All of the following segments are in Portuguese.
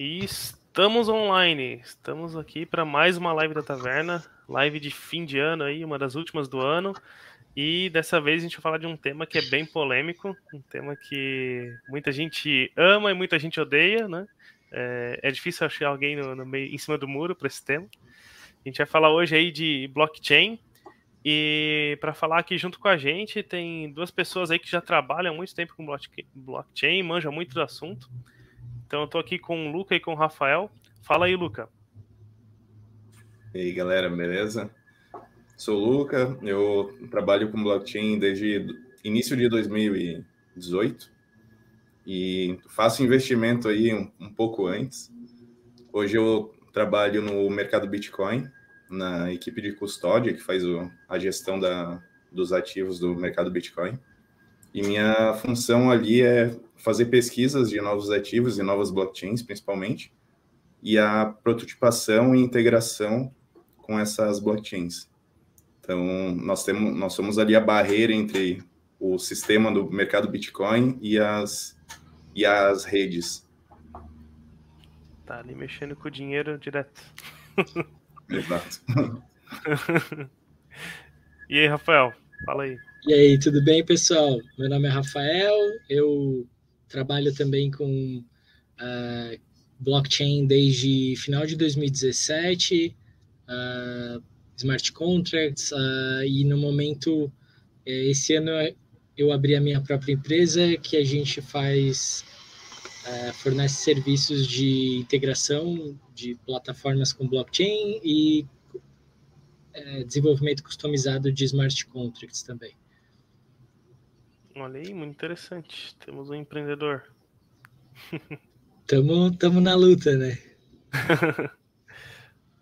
E estamos online. Estamos aqui para mais uma live da taverna, live de fim de ano aí, uma das últimas do ano. E dessa vez a gente vai falar de um tema que é bem polêmico, um tema que muita gente ama e muita gente odeia, né? É, é difícil achar alguém no, no meio, em cima do muro para esse tema. A gente vai falar hoje aí de blockchain. E para falar aqui junto com a gente, tem duas pessoas aí que já trabalham há muito tempo com blockchain, manjam muito do assunto. Então eu tô aqui com o Luca e com o Rafael. Fala aí, Luca. E aí, galera, beleza? Sou o Luca, eu trabalho com blockchain desde início de 2018 e faço investimento aí um, um pouco antes. Hoje eu trabalho no mercado Bitcoin, na equipe de custódia, que faz o, a gestão da, dos ativos do mercado Bitcoin. E minha função ali é fazer pesquisas de novos ativos e novas blockchains, principalmente, e a prototipação e integração com essas blockchains. Então, nós temos, nós somos ali a barreira entre o sistema do mercado Bitcoin e as e as redes. Tá ali mexendo com o dinheiro direto. Exato. e aí, Rafael, fala aí. E aí, tudo bem, pessoal? Meu nome é Rafael, eu trabalho também com uh, blockchain desde final de 2017, uh, ah, smart contracts, uh, e no momento, eh, esse ano eu abri a minha própria empresa, que a gente faz, fornece serviços de integração de plataformas com blockchain e uh, desenvolvimento customizado de smart contracts também. Olha aí, muito interessante. Temos um empreendedor. Tamo, tamo na luta, né?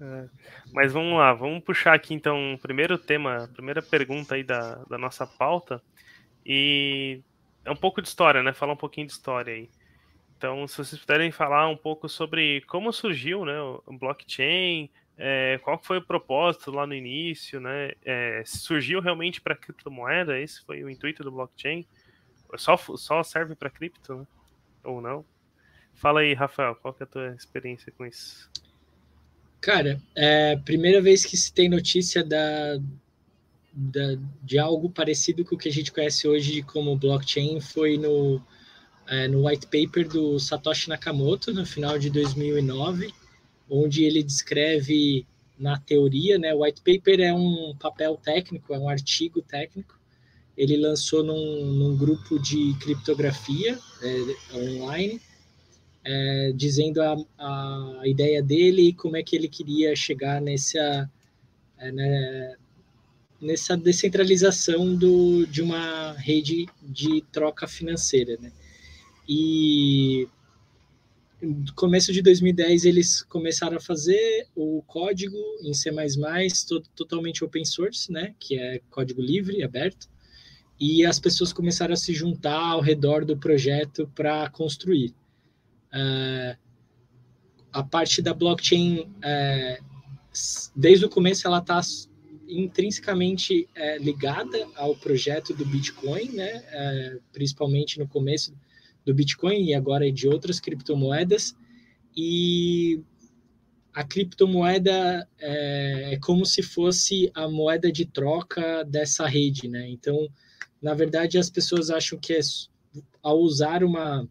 é. Mas vamos lá, vamos puxar aqui então o primeiro tema, primeira pergunta aí da, da nossa pauta. E é um pouco de história, né? Falar um pouquinho de história aí. Então, se vocês puderem falar um pouco sobre como surgiu né, o blockchain, é, qual foi o propósito lá no início, né? É, surgiu realmente para criptomoeda? Esse foi o intuito do blockchain? Só, só serve para cripto, né? Ou não? Fala aí, Rafael, qual que é a tua experiência com isso? Cara, é a primeira vez que se tem notícia da, da, de algo parecido com o que a gente conhece hoje como blockchain foi no, é, no white paper do Satoshi Nakamoto, no final de 2009, onde ele descreve na teoria, né? O white paper é um papel técnico, é um artigo técnico. Ele lançou num, num grupo de criptografia é, online, é, dizendo a, a ideia dele e como é que ele queria chegar nessa, é, né, nessa descentralização do, de uma rede de troca financeira, né? E no começo de 2010 eles começaram a fazer o código em C++, todo, totalmente open source, né, que é código livre, aberto, e as pessoas começaram a se juntar ao redor do projeto para construir. Uh, a parte da blockchain, uh, desde o começo, ela está intrinsecamente uh, ligada ao projeto do Bitcoin, né, principalmente no começo do Bitcoin e agora de outras criptomoedas. E a criptomoeda é, é, como se fosse a moeda de troca dessa rede, né? Então, na verdade, as pessoas acham que é, ao usar uma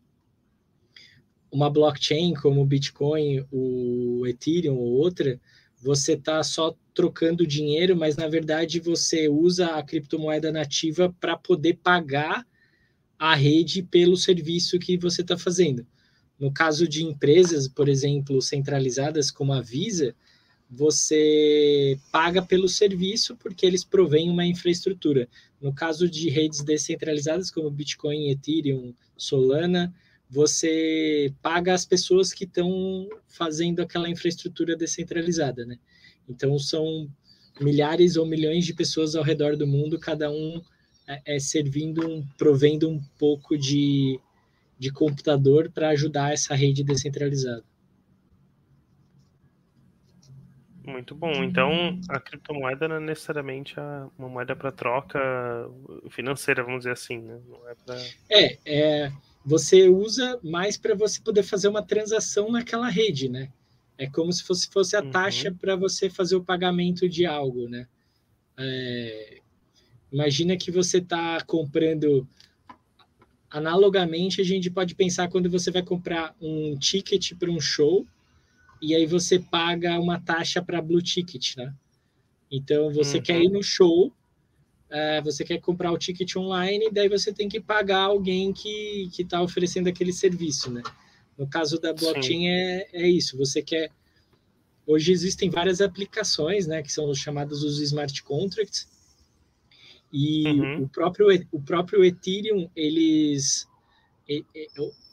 uma blockchain como o Bitcoin, o Ethereum ou outra, você está só trocando dinheiro, mas na verdade você usa a criptomoeda nativa para poder pagar a rede pelo serviço que você está fazendo. No caso de empresas, por exemplo, centralizadas como a Visa, você paga pelo serviço porque eles provêm uma infraestrutura. No caso de redes descentralizadas como Bitcoin, Ethereum, Solana, você paga as pessoas que estão fazendo aquela infraestrutura descentralizada, né? Então são milhares ou milhões de pessoas ao redor do mundo, cada um é, é, servindo, um, provendo um pouco de, de computador para ajudar essa rede descentralizada. Muito bom. Então, a criptomoeda não é necessariamente uma moeda para troca financeira, vamos dizer assim, né? É, pra... é, é, você usa mais para você poder fazer uma transação naquela rede, né? É como se fosse, fosse a uhum. taxa para você fazer o pagamento de algo, né? É, imagina que você está comprando. Analogamente, a gente pode pensar quando você vai comprar um ticket para um show e aí você paga uma taxa para Blue Ticket, né? Então, você uhum. quer ir no show, uh, você quer comprar o ticket online, daí você tem que pagar alguém que está oferecendo aquele serviço, né? No caso da blockchain é, é isso, você quer... Hoje existem várias aplicações, né, que são chamadas os smart contracts, e uhum. o, próprio, o próprio Ethereum, eles...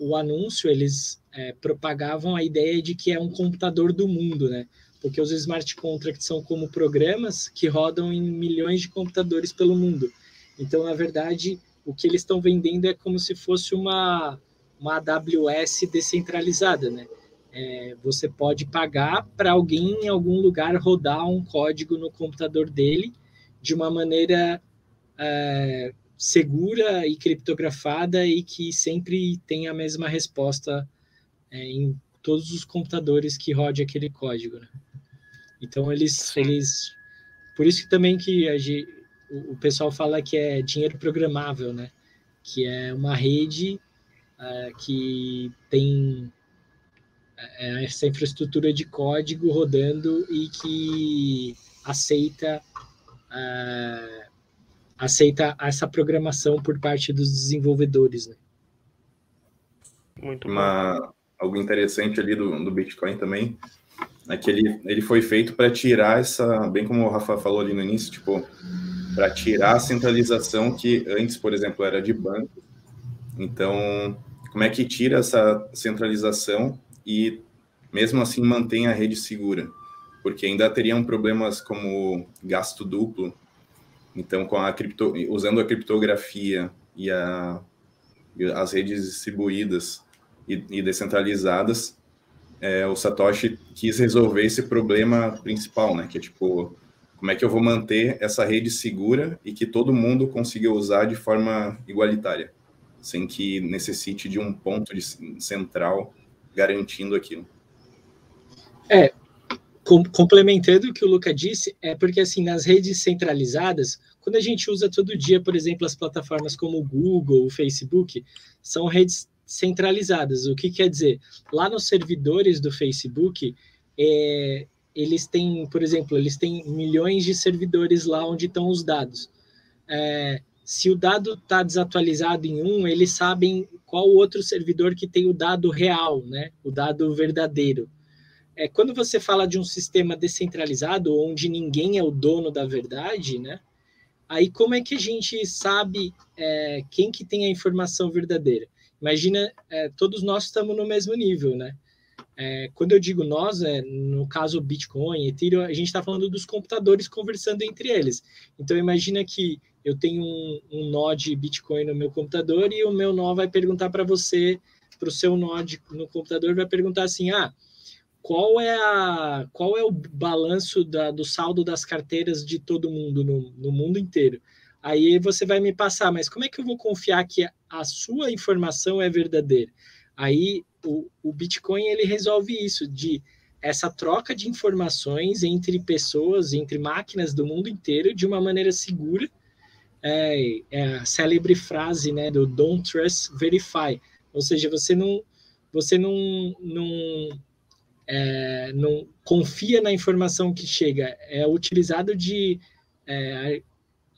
O, anúncio, eles é, propagavam a ideia de que é um computador do mundo, né? porque os smart contracts são como programas que rodam em milhões de computadores pelo mundo. Então, na verdade, o que eles estão vendendo é como se fosse uma, uma AWS descentralizada, né? É, você pode pagar para alguém em algum lugar rodar um código no computador dele de uma maneira é, segura e criptografada e que sempre tem a mesma resposta é, em todos os computadores que rode aquele código. Né? Então eles, eles, por isso que também que a, o, o pessoal fala que é dinheiro programável, né? Que é uma rede uh, que tem uh, essa infraestrutura de código rodando e que aceita uh, aceita essa programação por parte dos desenvolvedores, né? Muito Uma, algo interessante ali do, do Bitcoin também é que ele, ele foi feito para tirar essa, bem como o Rafa falou ali no início, tipo, para tirar a centralização que antes, por exemplo, era de banco. Então, como é que tira essa centralização e mesmo assim mantém a rede segura? Porque ainda teriam problemas como gasto duplo. Então, com a cripto, usando a criptografia e, a, e as redes distribuídas e, e descentralizadas, é, o Satoshi quis resolver esse problema principal, né? Que é tipo, como é que eu vou manter essa rede segura e que todo mundo consiga usar de forma igualitária, sem que necessite de um ponto de central garantindo aquilo. É, com, complementando o que o Luca disse, é porque assim, nas redes centralizadas, quando a gente usa todo dia, por exemplo, as plataformas como o Google, o Facebook, são redes centralizadas. O que quer dizer? Lá nos servidores do Facebook, é, eles têm, por exemplo, eles têm milhões de servidores lá onde estão os dados. É, se o dado está desatualizado em um, eles sabem qual outro servidor que tem o dado real, né? O dado verdadeiro. É, quando você fala de um sistema descentralizado, onde ninguém é o dono da verdade, né? Aí como é que a gente sabe é, quem que tem a informação verdadeira? Imagina, é, todos nós estamos no mesmo nível, né? É, quando eu digo nós, é, no caso Bitcoin, Ethereum, a gente está falando dos computadores conversando entre eles. Então imagina que eu tenho um, um nó de Bitcoin no meu computador e o meu nó vai perguntar para você, para o seu nó de, no computador, vai perguntar assim, ah, qual é, a, qual é o balanço da, do saldo das carteiras de todo mundo no, no mundo inteiro? Aí você vai me passar, mas como é que eu vou confiar que a sua informação é verdadeira? Aí o, o Bitcoin ele resolve isso de essa troca de informações entre pessoas, entre máquinas do mundo inteiro de uma maneira segura. É, é a célebre frase né, do Don't Trust, Verify. Ou seja, você não, você não, não, é, não confia na informação que chega. É utilizado de é,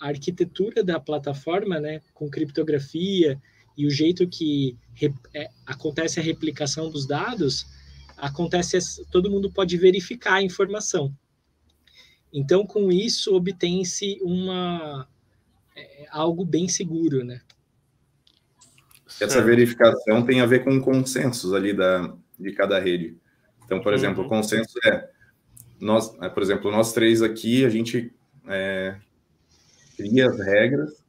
a arquitetura da plataforma, né, com criptografia e o jeito que é, acontece a replicação dos dados, acontece todo mundo pode verificar a informação. Então, com isso obtém-se uma é, algo bem seguro, né? Essa verificação tem a ver com consensos ali da de cada rede. Então, por exemplo, o uhum. consenso é nós, é, por exemplo, nós três aqui, a gente é, cria as regras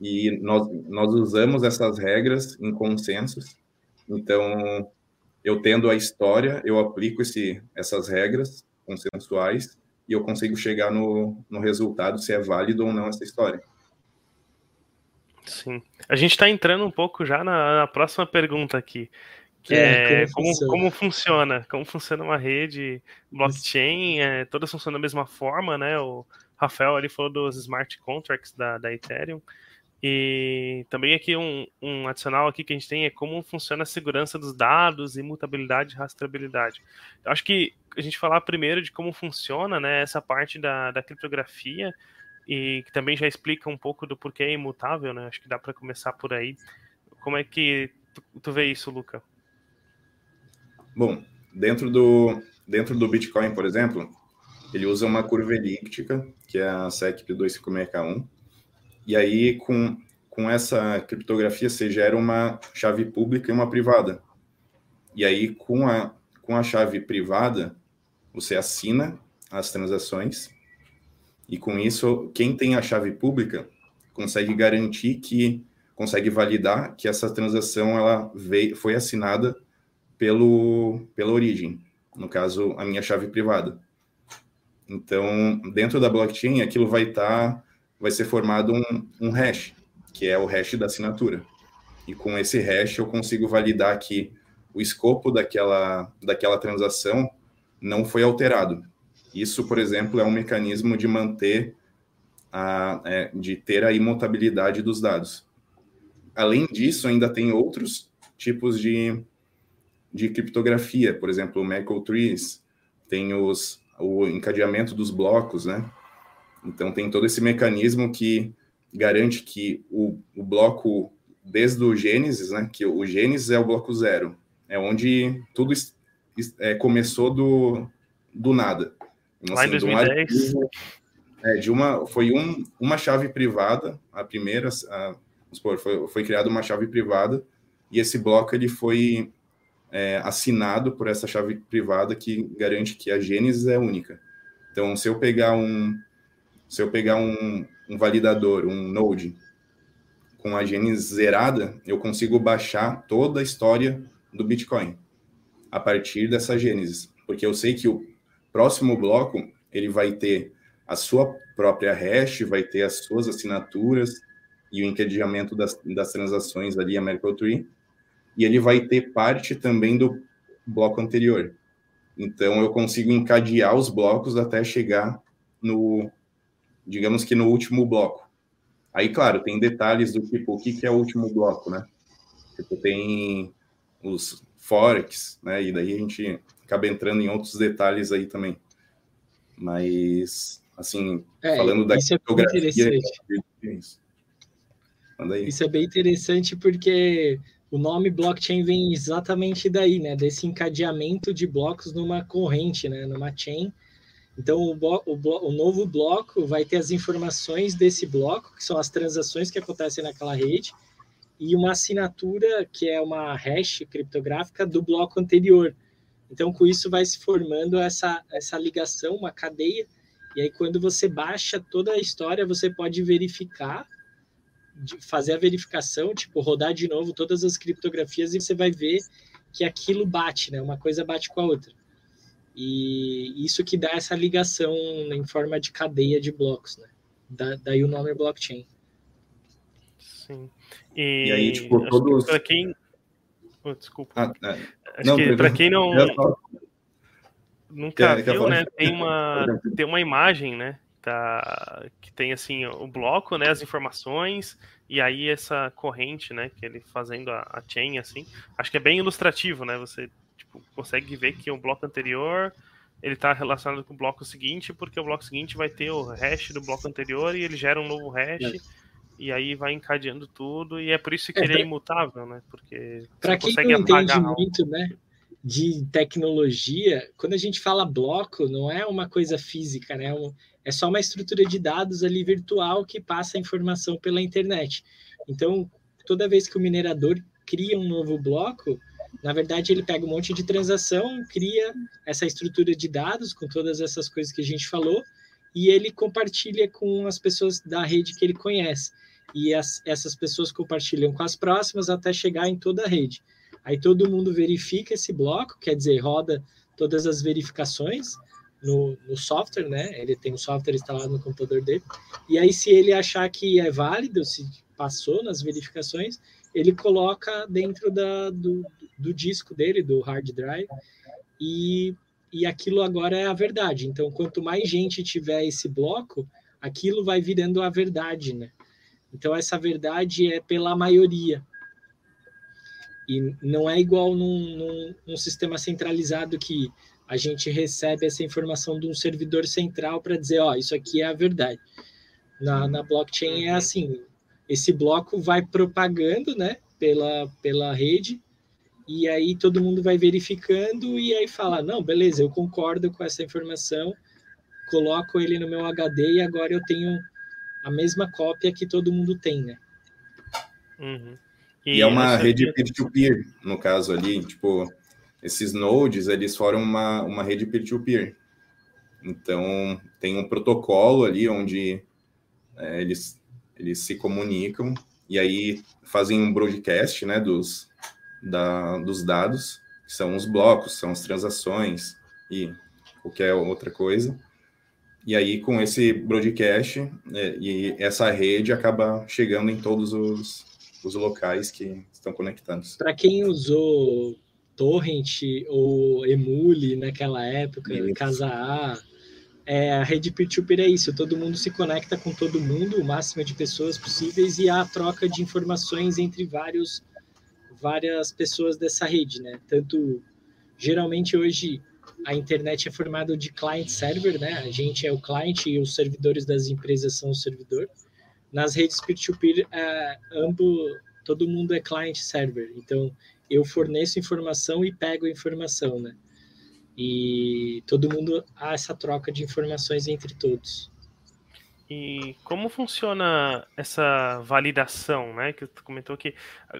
e nós, nós usamos essas regras em consensos. Então, eu tendo a história, eu aplico esse, essas regras consensuais e eu consigo chegar no, no resultado se é válido ou não essa história. Sim. A gente está entrando um pouco já na, na, próxima pergunta aqui, é, é como, como, funciona? como, funciona? como funciona uma rede blockchain, é, todas funcionam da mesma forma, né? O Rafael ali falou dos smart contracts da, da Ethereum. E também aqui um, um, adicional aqui que a gente tem é como funciona a segurança dos dados, imutabilidade e rastreabilidade. Eu acho que a gente falar primeiro de como funciona né, essa parte da, da criptografia e que também já explica um pouco do porquê é imutável, né? Acho que dá para começar por aí. Como é que tu, tu vê isso, Luca? Bom, dentro do, dentro do Bitcoin, por exemplo, ele usa uma curva elíptica, que é a SEC 256K1, e aí, com, com essa criptografia, você gera uma chave pública e uma privada. E aí, com a, com a chave privada, você assina as transações. E com isso, quem tem a chave pública consegue garantir que consegue validar que essa transação ela veio, foi assinada pelo pela origem, no caso a minha chave privada. Então, dentro da blockchain, aquilo vai estar tá vai ser formado um, um hash, que é o hash da assinatura. E com esse hash eu consigo validar que o escopo daquela, daquela transação não foi alterado. Isso, por exemplo, é um mecanismo de manter a, é, de ter a imutabilidade dos dados. Além disso, ainda tem outros tipos de, de criptografia, por exemplo, o Merkle Trees, tem os, o encadeamento dos blocos, né? Então, tem todo esse mecanismo que garante que o, o bloco, desde o Gênesis, né, que o Gênesis é o bloco zero, é onde tudo é, começou do, do nada. Então, Lá assim, em 2010. Um é, de uma, foi um, uma chave privada, a primeira, a, foi, foi criada uma chave privada, e esse bloco ele foi é, assinado por essa chave privada que garante que a Gênesis é única. Então, se eu pegar um, se eu pegar um, um validador, um node, com a Gênesis zerada, eu consigo baixar toda a história do Bitcoin a partir dessa Gênesis, porque eu sei que o próximo bloco ele vai ter a sua própria hash, vai ter as suas assinaturas e o encadeamento das, das transações ali, a Merkle Tree, e ele vai ter parte também do bloco anterior. Então, eu consigo encadear os blocos até chegar no, digamos que no último bloco. Aí, claro, tem detalhes do tipo, o que, que é o último bloco, né? Tipo, tem os forex, né? E daí a gente acaba entrando em outros detalhes aí também. Mas, assim, é, falando da isso é interessante. Isso. isso é bem interessante porque o nome blockchain vem exatamente daí, né? Desse encadeamento de blocos numa corrente, né? Numa chain então, o, o, o, novo bloco vai ter as informações desse bloco, que são as transações que acontecem naquela rede, e uma assinatura, que é uma hash criptográfica do bloco anterior. Então, com isso, vai se formando essa, essa ligação, uma cadeia, e aí, quando você baixa toda a história, você pode verificar, fazer a verificação, tipo, rodar de novo todas as criptografias, e você vai ver que aquilo bate, né? Uma coisa bate com a outra. E isso que dá essa ligação em forma de cadeia de blocos, né? Da, daí o nome é blockchain. Sim. E, e aí, tipo, todos. Para quem. Oh, desculpa. Ah, é. Acho não, que para quem não. Nunca viu, né? Tem uma, tem uma imagem, né? Tá, que tem assim o bloco, né? As informações e aí essa corrente, né? Que ele fazendo a, a chain, assim. Acho que é bem ilustrativo, né? Você tipo, consegue ver que o bloco anterior ele está relacionado com o bloco seguinte, porque o bloco seguinte vai ter o hash do bloco anterior e ele gera um novo hash. É. E aí vai encadeando tudo, e é por isso que é, ele é imutável, né? Porque para quem não entende muito, né, de tecnologia, quando a gente fala bloco, não é uma coisa física, né? É só uma estrutura de dados ali virtual que passa a informação pela internet. Então, toda vez que o minerador cria um novo bloco, na verdade, ele pega um monte de transação, cria essa estrutura de dados com todas essas coisas que a gente falou, e ele compartilha com as pessoas da rede que ele conhece. E as, essas pessoas compartilham com as próximas até chegar em toda a rede. Aí todo mundo verifica esse bloco, quer dizer, roda todas as verificações no, no software, né? Ele tem o software instalado no computador dele. E aí, se ele achar que é válido, se passou nas verificações, ele coloca dentro da, do, do disco dele, do hard drive, e, e aquilo agora é a verdade. Então, quanto mais gente tiver esse bloco, aquilo vai virando a verdade, né? Então, essa verdade é pela maioria. E não é igual num, num, num sistema centralizado que a gente recebe essa informação de um servidor central para dizer, ó, oh, isso aqui é a verdade. Na, na blockchain é uhum. assim, esse bloco vai propagando, né, pela, pela rede, e aí todo mundo vai verificando e aí fala, não, beleza, eu concordo com essa informação, coloco ele no meu HD e agora eu tenho a mesma cópia que todo mundo tem, né? Uhum. E, e, é uma rede peer-to-peer, no caso ali, tipo, esses nodes, eles formam uma, uma rede peer-to-peer. Então, tem um protocolo ali onde é, eles, eles se comunicam e aí fazem um broadcast, né, dos, da, dos dados, que são os blocos, são as transações e qualquer outra coisa. E aí, com esse broadcast, é, e essa rede acaba chegando em todos os, os locais que estão conectados. Para quem usou Torrent ou Emule naquela época, isso. Casa A, é, a rede peer-to-peer é isso, todo mundo se conecta com todo mundo, o máximo de pessoas possíveis, e há a troca de informações entre vários, várias pessoas dessa rede, né? Tanto, geralmente hoje, a internet é formada de client-server, né? A gente é o client e os servidores das empresas são o servidor nas redes peer-to-peer, é, ambos, todo mundo é client-server. Então, eu forneço informação e pego informação, né? E todo mundo há essa troca de informações entre todos. E como funciona essa validação, né? Que tu comentou que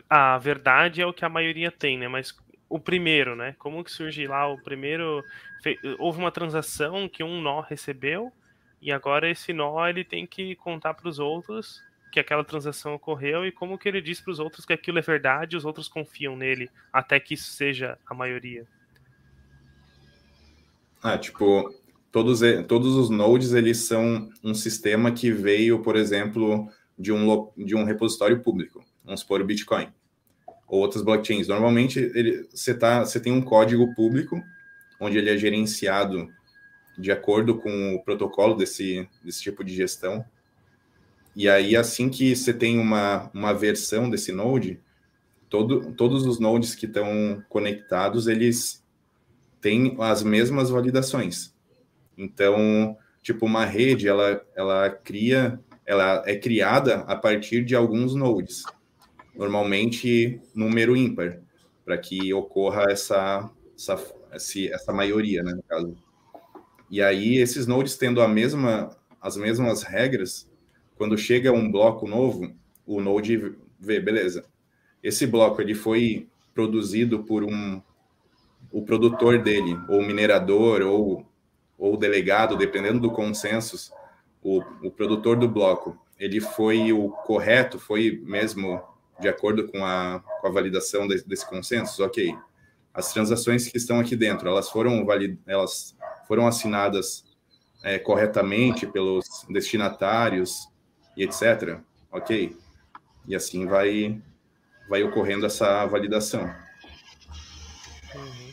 a verdade é o que a maioria tem, né? Mas o primeiro, né? Como que surge lá o primeiro? Houve uma transação que um nó recebeu e agora esse nó ele tem que contar para os outros que aquela transação ocorreu e como que ele diz para os outros que aquilo é verdade, os outros confiam nele até que isso seja a maioria. Ah, tipo, todos, todos os nodes eles são um sistema que veio, por exemplo, de um, de um repositório público, vamos supor o Bitcoin, ou outras blockchains. Normalmente ele, você, tá, você tem um código público, onde ele é gerenciado de acordo com o protocolo desse, desse tipo de gestão. E aí, assim que você tem uma, uma versão desse node, todo, todos os nodes que estão conectados, eles têm as mesmas validações. Então, tipo, uma rede, ela, ela cria, ela é criada a partir de alguns nodes, normalmente número ímpar, para que ocorra essa, essa, essa maioria, né, no caso. E aí, esses nodes tendo a mesma, as mesmas regras, quando chega um bloco novo, o node vê, beleza, esse bloco ele foi produzido por um o produtor dele, ou minerador, ou, ou delegado, dependendo do consenso, o, o produtor do bloco, ele foi o correto, foi mesmo de acordo com a, com a validação desse, desse consenso? Ok. As transações que estão aqui dentro, elas foram valid, elas foram assinadas é, corretamente pelos destinatários e etc. Ok? E assim vai, vai ocorrendo essa validação. Uhum.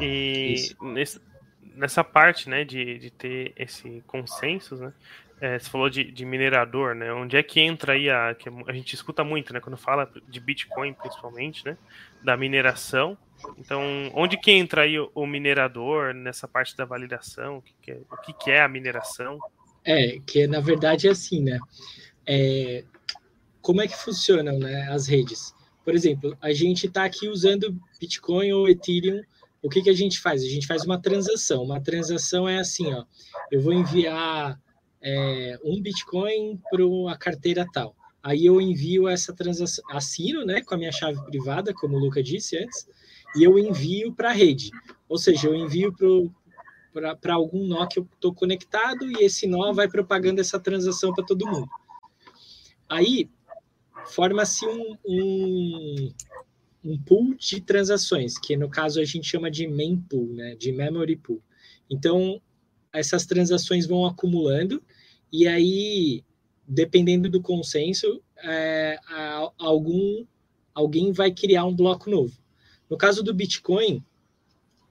E nesse, nessa parte né, de, de ter esse consenso, né, é, você falou de, de, minerador, né? Onde é que entra aí a que a gente escuta muito, né? Quando fala de Bitcoin, principalmente, né? Da mineração. Então, onde que entra aí o, minerador nessa parte da validação? O que, que, é, o que, que é a mineração? É, que na verdade é assim, né? É, como é que funcionam né, as redes? Por exemplo, a gente está aqui usando Bitcoin ou Ethereum. O que, que a gente faz? A gente faz uma transação. Uma transação é assim, ó. Eu vou enviar é, um Bitcoin para uma carteira tal. Aí eu envio essa transação, assino, né, com a minha chave privada, como o Luca disse antes, e eu envio para a rede. Ou seja, eu envio para algum nó que eu estou conectado e esse nó vai propagando essa transação para todo mundo. Aí forma-se um, um, um, pool de transações, que no caso a gente chama de mempool, né, de memory pool. Então, essas transações vão acumulando e aí dependendo do consenso, é, algum alguém vai criar um bloco novo. No caso do Bitcoin,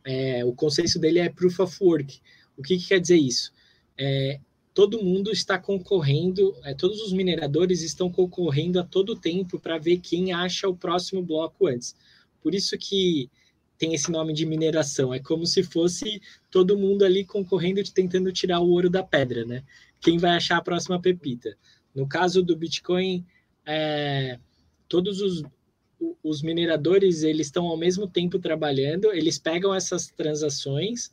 é, o consenso dele é Proof of Work. O que, que quer dizer isso? É, todo mundo está concorrendo, é, todos os mineradores estão concorrendo a todo tempo para ver quem acha o próximo bloco antes. Por isso que tem esse nome de mineração. É como se fosse todo mundo ali concorrendo tentando tirar o ouro da pedra, né? Quem vai achar a próxima pepita? No caso do Bitcoin, é, todos os, os mineradores eles estão ao mesmo tempo trabalhando, eles pegam essas transações,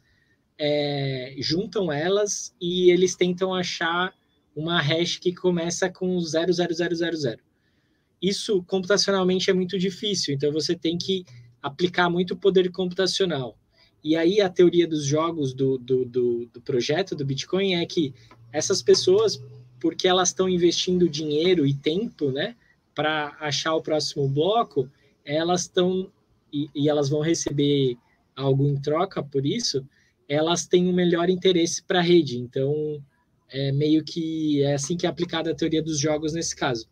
é, juntam elas e eles tentam achar uma hash que começa com 00000. Isso computacionalmente é muito difícil, então você tem que aplicar muito poder computacional. E aí a teoria dos jogos do, do, do, do projeto do Bitcoin é que essas pessoas, porque elas estão investindo dinheiro e tempo, né, para achar o próximo bloco, elas estão e, e, elas vão receber algo em troca por isso, elas têm um melhor interesse para a rede. Então, é meio que é assim que é aplicada a teoria dos jogos nesse caso.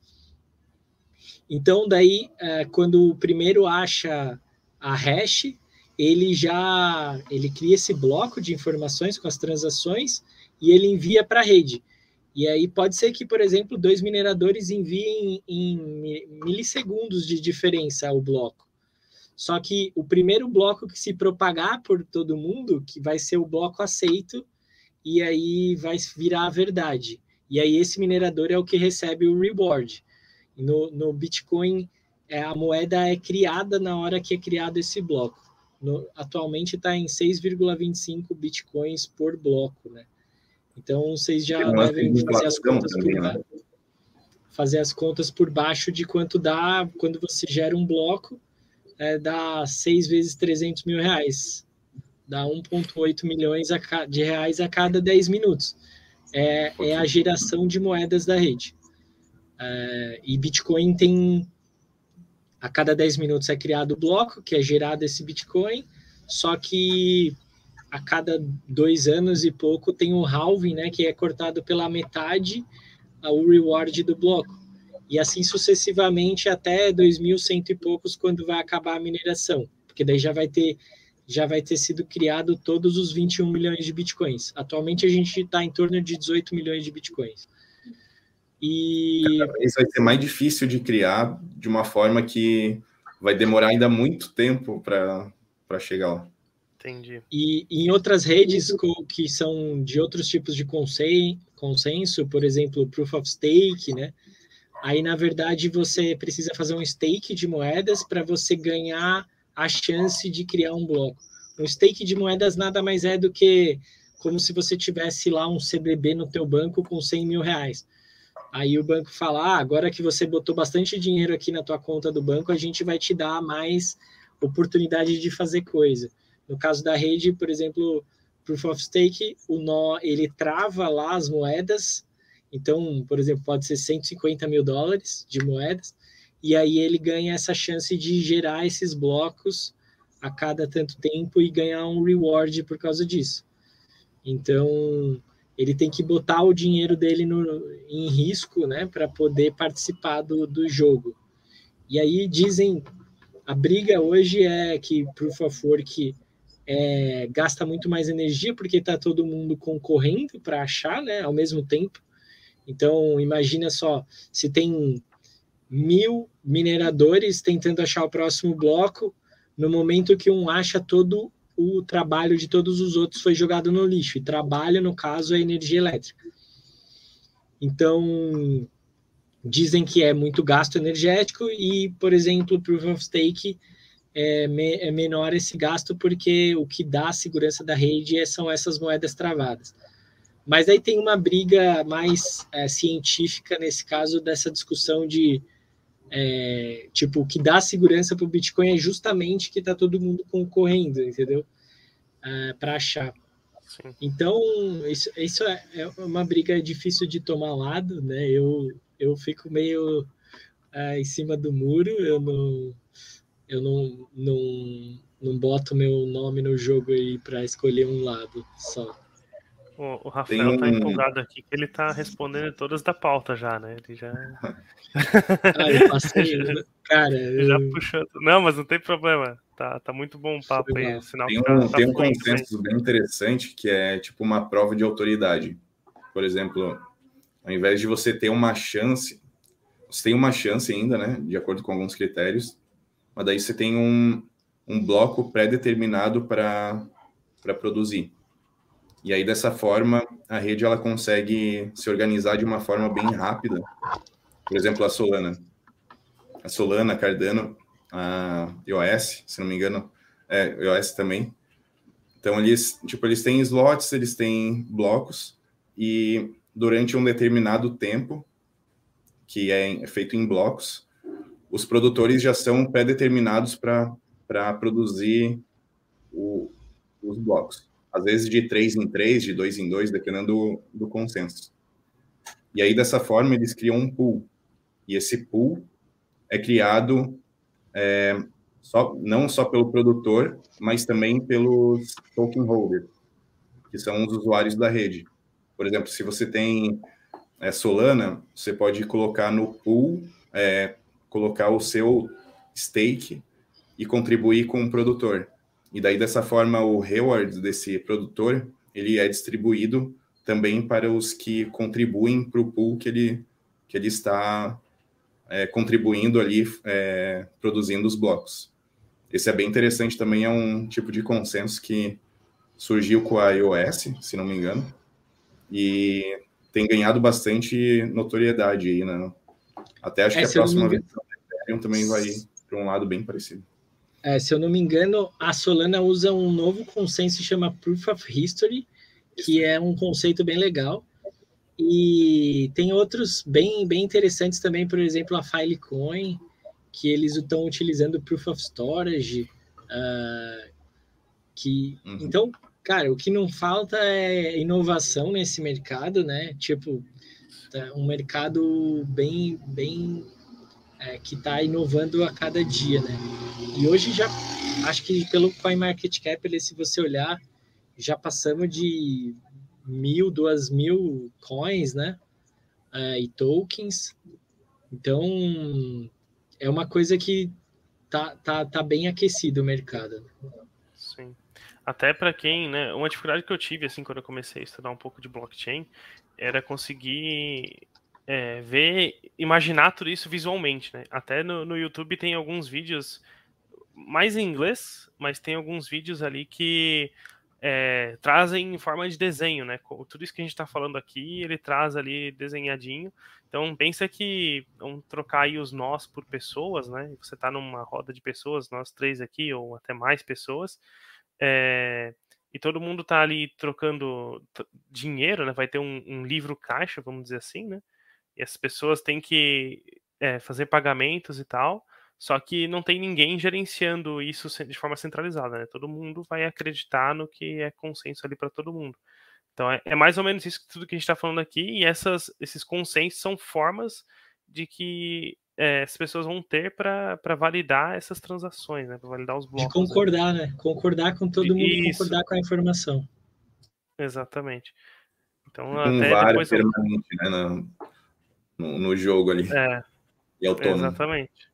Então, daí, é, quando o primeiro acha a hash, ele já ele cria esse bloco de informações com as transações e ele envia para a rede. E aí pode ser que, por exemplo, dois mineradores enviem em milissegundos de diferença o bloco. Só que o primeiro bloco que se propagar por todo mundo, que vai ser o bloco aceito, e aí vai virar a verdade. E aí esse minerador é o que recebe o reward. No, no Bitcoin, é, a moeda é criada na hora que é criado esse bloco. No, atualmente está em 6,25 bitcoins por bloco, né? Então vocês já devem fazer as contas também, por né? fazer as contas por baixo de quanto dá quando você gera um bloco, é, dá 6 vezes 300 mil reais, dá 1,8 milhões de reais a cada 10 minutos. É, é a geração de moedas da rede. É, e Bitcoin tem a cada 10 minutos é criado o bloco, que é gerado esse Bitcoin, só que a cada dois anos e pouco tem o halving, né, que é cortado pela metade o reward do bloco. E assim sucessivamente até 2100 e poucos, quando vai acabar a mineração, porque daí já vai ter já vai ter sido criado todos os 21 milhões de bitcoins. Atualmente a gente está em torno de 18 milhões de bitcoins. E isso vai ser mais difícil de criar de uma forma que vai demorar ainda muito tempo para chegar lá. Entendi. E em outras redes que são de outros tipos de consenso, por exemplo, Proof of Stake, né? Aí, na verdade, você precisa fazer um stake de moedas para você ganhar a chance de criar um bloco. Um stake de moedas nada mais é do que como se você tivesse lá um CDB no teu banco com 100 mil reais. Aí o banco fala, ah, agora que você botou bastante dinheiro aqui na tua conta do banco, a gente vai te dar mais oportunidade de fazer coisa. No caso da rede, por exemplo, Proof of Stake, o nó ele trava lá as moedas. Então, por exemplo, pode ser 150 mil dólares de moedas, e aí ele ganha essa chance de gerar esses blocos a cada tanto tempo e ganhar um reward por causa disso. Então, ele tem que botar o dinheiro dele no, em risco, né, para poder participar do, do jogo. E aí dizem, a briga hoje é que Proof of Work é, gasta muito mais energia porque está todo mundo concorrendo para achar, né, ao mesmo tempo. Então, imagina só, se tem mil mineradores tentando achar o próximo bloco, no momento que um acha todo o trabalho de todos os outros foi jogado no lixo. E trabalho, no caso, é energia elétrica. Então, dizem que é muito gasto energético e, por exemplo, Proof of Stake é, me, é menor esse gasto porque o que dá a segurança da rede é, são essas moedas travadas. Mas aí tem uma briga mais é, científica nesse caso dessa discussão de é, tipo o que dá segurança para o Bitcoin é justamente que está todo mundo concorrendo, entendeu? É, para achar. Sim. Então isso, isso é, é, uma briga difícil de tomar lado, né? Eu eu fico meio é, em cima do muro, eu não eu não, não, não boto meu nome no jogo aí para escolher um lado só. O, o Rafael um... tá empolgado aqui, que ele tá respondendo todas da pauta já, né? Ele já. ah, eu passei, cara. Eu... Já puxou. Não, mas não tem problema. Tá, tá muito bom o papo aí. Sinal tem um, tá, tem um consenso bem interessante que é tipo uma prova de autoridade. Por exemplo, ao invés de você ter uma chance, você tem uma chance ainda, né? De acordo com alguns critérios, mas daí você tem um, um bloco pré-determinado para produzir. E aí, dessa forma, a rede ela consegue se organizar de uma forma bem rápida. Por exemplo, a Solana. A Solana, Cardano, a iOS, se não me engano, é, iOS também. Então, eles, tipo, eles têm slots, eles têm blocos, e durante um determinado tempo, que é feito em blocos, os produtores já são pré-determinados para produzir o, os blocos às vezes de três em três, de dois em dois, dependendo do, do consenso. E aí, dessa forma, eles criam um pool. E esse pool é criado é, só, não só pelo produtor, mas também pelos token holders, que são os usuários da rede. Por exemplo, se você tem é, Solana, você pode colocar no pool, é, colocar o seu stake e contribuir com o produtor. E daí, dessa forma, o reward desse produtor, ele é distribuído também para os que contribuem para o pool que ele, que ele está é, contribuindo ali, é, produzindo os blocos. Esse é bem interessante também, é um tipo de consenso que surgiu com a iOS, se não me engano, e tem ganhado bastante notoriedade aí, né? Até acho que a próxima versão do Ethereum também vai para um lado bem parecido. É, se eu não me engano, a Solana usa um novo consenso que chama Proof of History, que é um conceito bem legal. E tem outros bem, bem interessantes também, por exemplo, a Filecoin, que eles estão utilizando Proof of Storage. Uh, que, uhum. Então, cara, o que não falta é inovação nesse mercado, né? Tipo, um mercado bem, bem é, que está inovando a cada dia, né? E hoje já, acho que pelo CoinMarketCap, ele, se você olhar, já passamos de mil, duas mil coins, né? É, e tokens. Então, é uma coisa que tá, tá, tá bem aquecido o mercado. Sim. Até para quem, né? Uma dificuldade que eu tive, assim, quando eu comecei a estudar um pouco de blockchain, era conseguir é, ver, imaginar tudo isso visualmente, né? Até no, no YouTube tem alguns vídeos mais em inglês, mas tem alguns vídeos ali que é, trazem em forma de desenho, né? Tudo isso que a gente está falando aqui, ele traz ali desenhadinho. Então pensa que vamos trocar aí os nós por pessoas, né? Você está numa roda de pessoas, nós três aqui ou até mais pessoas, é, e todo mundo está ali trocando dinheiro, né? Vai ter um, um livro caixa, vamos dizer assim, né? e as pessoas têm que é, fazer pagamentos e tal, só que não tem ninguém gerenciando isso de forma centralizada, né? Todo mundo vai acreditar no que é consenso ali para todo mundo. Então é, é, mais ou menos isso tudo que a gente está falando aqui, e essas, esses consensos são formas de que é, as pessoas vão ter para validar essas transações, né? Para validar os blocos. De concordar, né? Concordar com todo mundo, isso. concordar com a informação. Exatamente. Então, um até depois. Permanente, né? Não no, no jogo ali. É. E autônomo. Exatamente.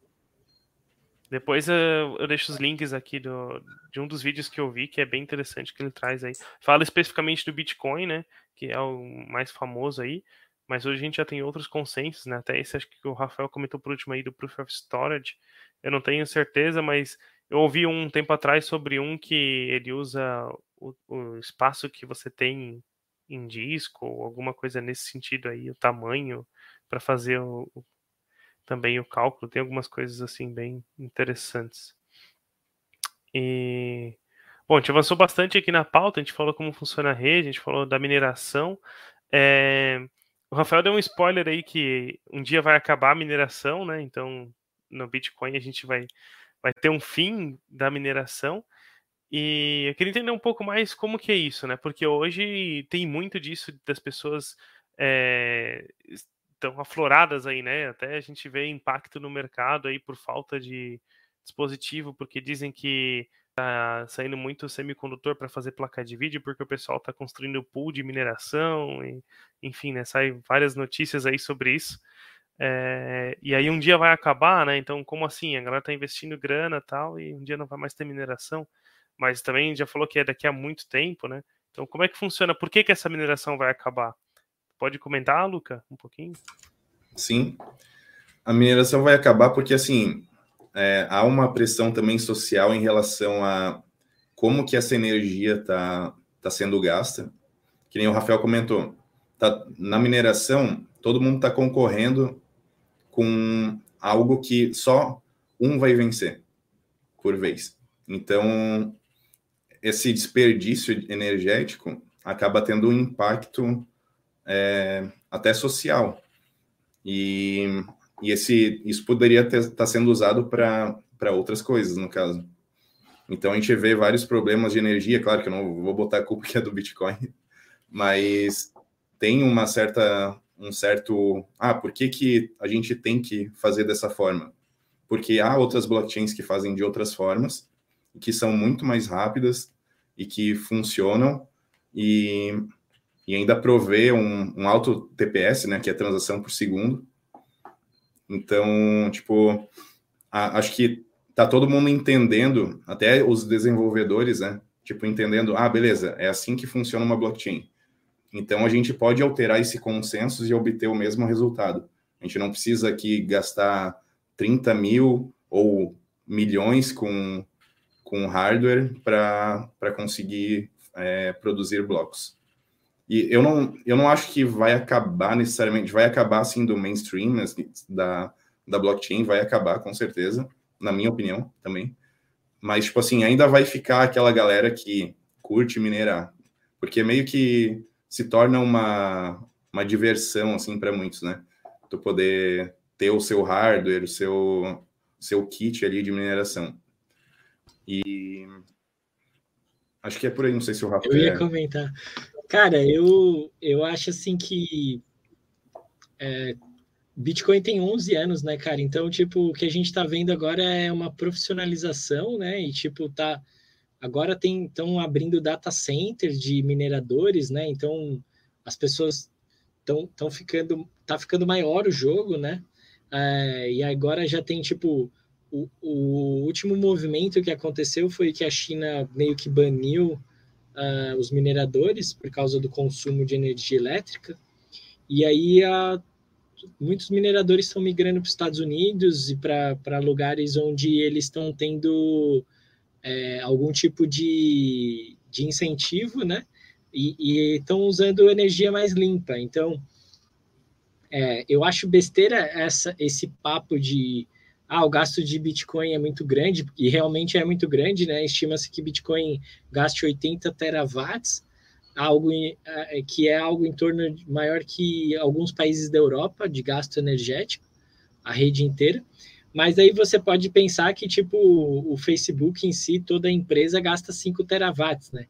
Depois eu, eu, deixo os links aqui do, de um dos vídeos que eu vi, que é bem interessante que ele traz aí. Fala especificamente do Bitcoin, né? Que é o mais famoso aí. Mas hoje a gente já tem outros consensos, né? Até esse acho que o Rafael comentou por último aí do Proof of Storage. Eu não tenho certeza, mas eu ouvi um tempo atrás sobre um que ele usa o, o espaço que você tem em disco, ou alguma coisa nesse sentido aí, o tamanho para fazer o, também o cálculo. Tem algumas coisas assim bem interessantes. E bom, a gente avançou bastante aqui na pauta. A gente falou como funciona a rede, a gente falou da mineração. É... O Rafael deu um spoiler aí que um dia vai acabar a mineração, né? Então no Bitcoin a gente vai vai ter um fim da mineração. E eu queria entender um pouco mais como que é isso, né? Porque hoje tem muito disso das pessoas é, estão afloradas aí, né? Até a gente vê impacto no mercado aí por falta de dispositivo, porque dizem que tá saindo muito semicondutor para fazer placa de vídeo, porque o pessoal está construindo pool de mineração, e, enfim, né, sai várias notícias aí sobre isso. É, e aí um dia vai acabar, né? Então, como assim? A galera tá investindo grana tal, e um dia não vai mais ter mineração. Mas também já falou que é daqui a muito tempo, né? Então, como é que funciona? Por que, que essa mineração vai acabar? Pode comentar, Luca, um pouquinho? Sim. A mineração vai acabar porque, assim, é, há uma pressão também social em relação a como que essa energia está tá sendo gasta. Que nem o Rafael comentou, tá, na mineração, todo mundo está concorrendo com algo que só um vai vencer por vez. Então, esse desperdício energético acaba tendo um impacto é, até social. E, e esse, isso poderia estar tá sendo usado para outras coisas, no caso. Então, a gente vê vários problemas de energia. Claro que eu não vou botar a culpa que é do Bitcoin, mas tem uma certa um certo ah por que, que a gente tem que fazer dessa forma porque há outras blockchains que fazem de outras formas que são muito mais rápidas e que funcionam e, e ainda provê um, um alto TPS né que é transação por segundo então tipo a, acho que tá todo mundo entendendo até os desenvolvedores né tipo entendendo ah beleza é assim que funciona uma blockchain então, a gente pode alterar esse consenso e obter o mesmo resultado. A gente não precisa aqui gastar 30 mil ou milhões com, com hardware para conseguir é, produzir blocos. E eu não, eu não acho que vai acabar necessariamente, vai acabar assim do mainstream da, da blockchain, vai acabar com certeza, na minha opinião também. Mas, tipo assim, ainda vai ficar aquela galera que curte minerar. Porque meio que se torna uma, uma diversão assim para muitos, né? Tu poder ter o seu hardware, o seu seu kit ali de mineração. E acho que é por aí, não sei se o Rafa Eu ia comentar. Cara, eu eu acho assim que é, Bitcoin tem 11 anos, né, cara? Então, tipo, o que a gente está vendo agora é uma profissionalização, né? E tipo, tá Agora tem estão abrindo data centers de mineradores, né? Então as pessoas estão estão ficando tá ficando maior o jogo, né? É, e agora já tem tipo o, o, último movimento que aconteceu foi que a China meio que baniu uh, os mineradores por causa do consumo de energia elétrica. E aí muitos mineradores estão migrando para os Estados Unidos e para lugares onde eles estão tendo é, algum tipo de, de incentivo, né? E estão usando energia mais limpa. Então, é, eu acho besteira essa, esse papo de ah, o gasto de Bitcoin é muito grande, e realmente é muito grande, né? Estima-se que Bitcoin gaste 80 terawatts, algo é, que é algo em torno de, maior que alguns países da Europa de gasto energético, a rede inteira. Mas aí você pode pensar que, tipo, o Facebook em si, toda empresa gasta 5 terawatts, né?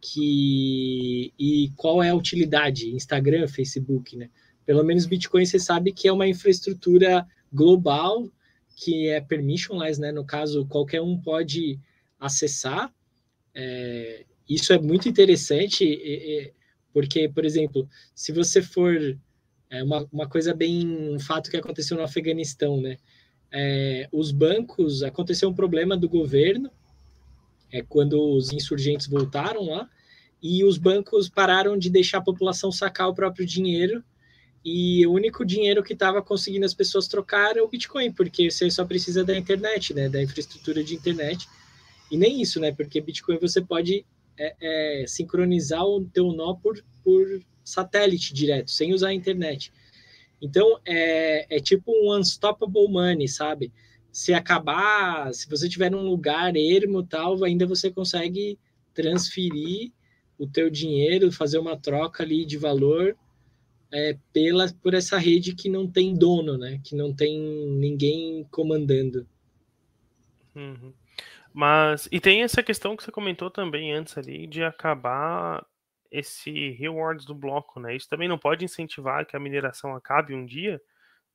Que... E qual é a utilidade? Instagram, Facebook, né? Pelo menos Bitcoin você sabe que é uma infraestrutura global, que é permissionless, né? No caso, qualquer um pode acessar. É... Isso é muito interessante, porque, por exemplo, se você for... É uma, uma coisa bem... Um fato que aconteceu no Afeganistão, né? é, os bancos, aconteceu um problema do governo, é, quando os insurgentes voltaram lá, e os bancos pararam de deixar a população sacar o próprio dinheiro, e o único dinheiro que estava conseguindo as pessoas trocar era o Bitcoin, porque você só precisa da internet, né, da infraestrutura de internet, e nem isso, né, porque Bitcoin você pode é, é, sincronizar o teu nó por, por satélite direto, sem usar a internet. Então, é, é tipo um unstoppable money, sabe? Se acabar, se você tiver num lugar ermo tal, ainda você consegue transferir o teu dinheiro, fazer uma troca ali de valor é, pela, por essa rede que não tem dono, né? Que não tem ninguém comandando. Uhum. Mas, e tem essa questão que você comentou também antes ali, de acabar esse rewards do bloco, né? Isso também não pode incentivar que a mineração acabe um dia,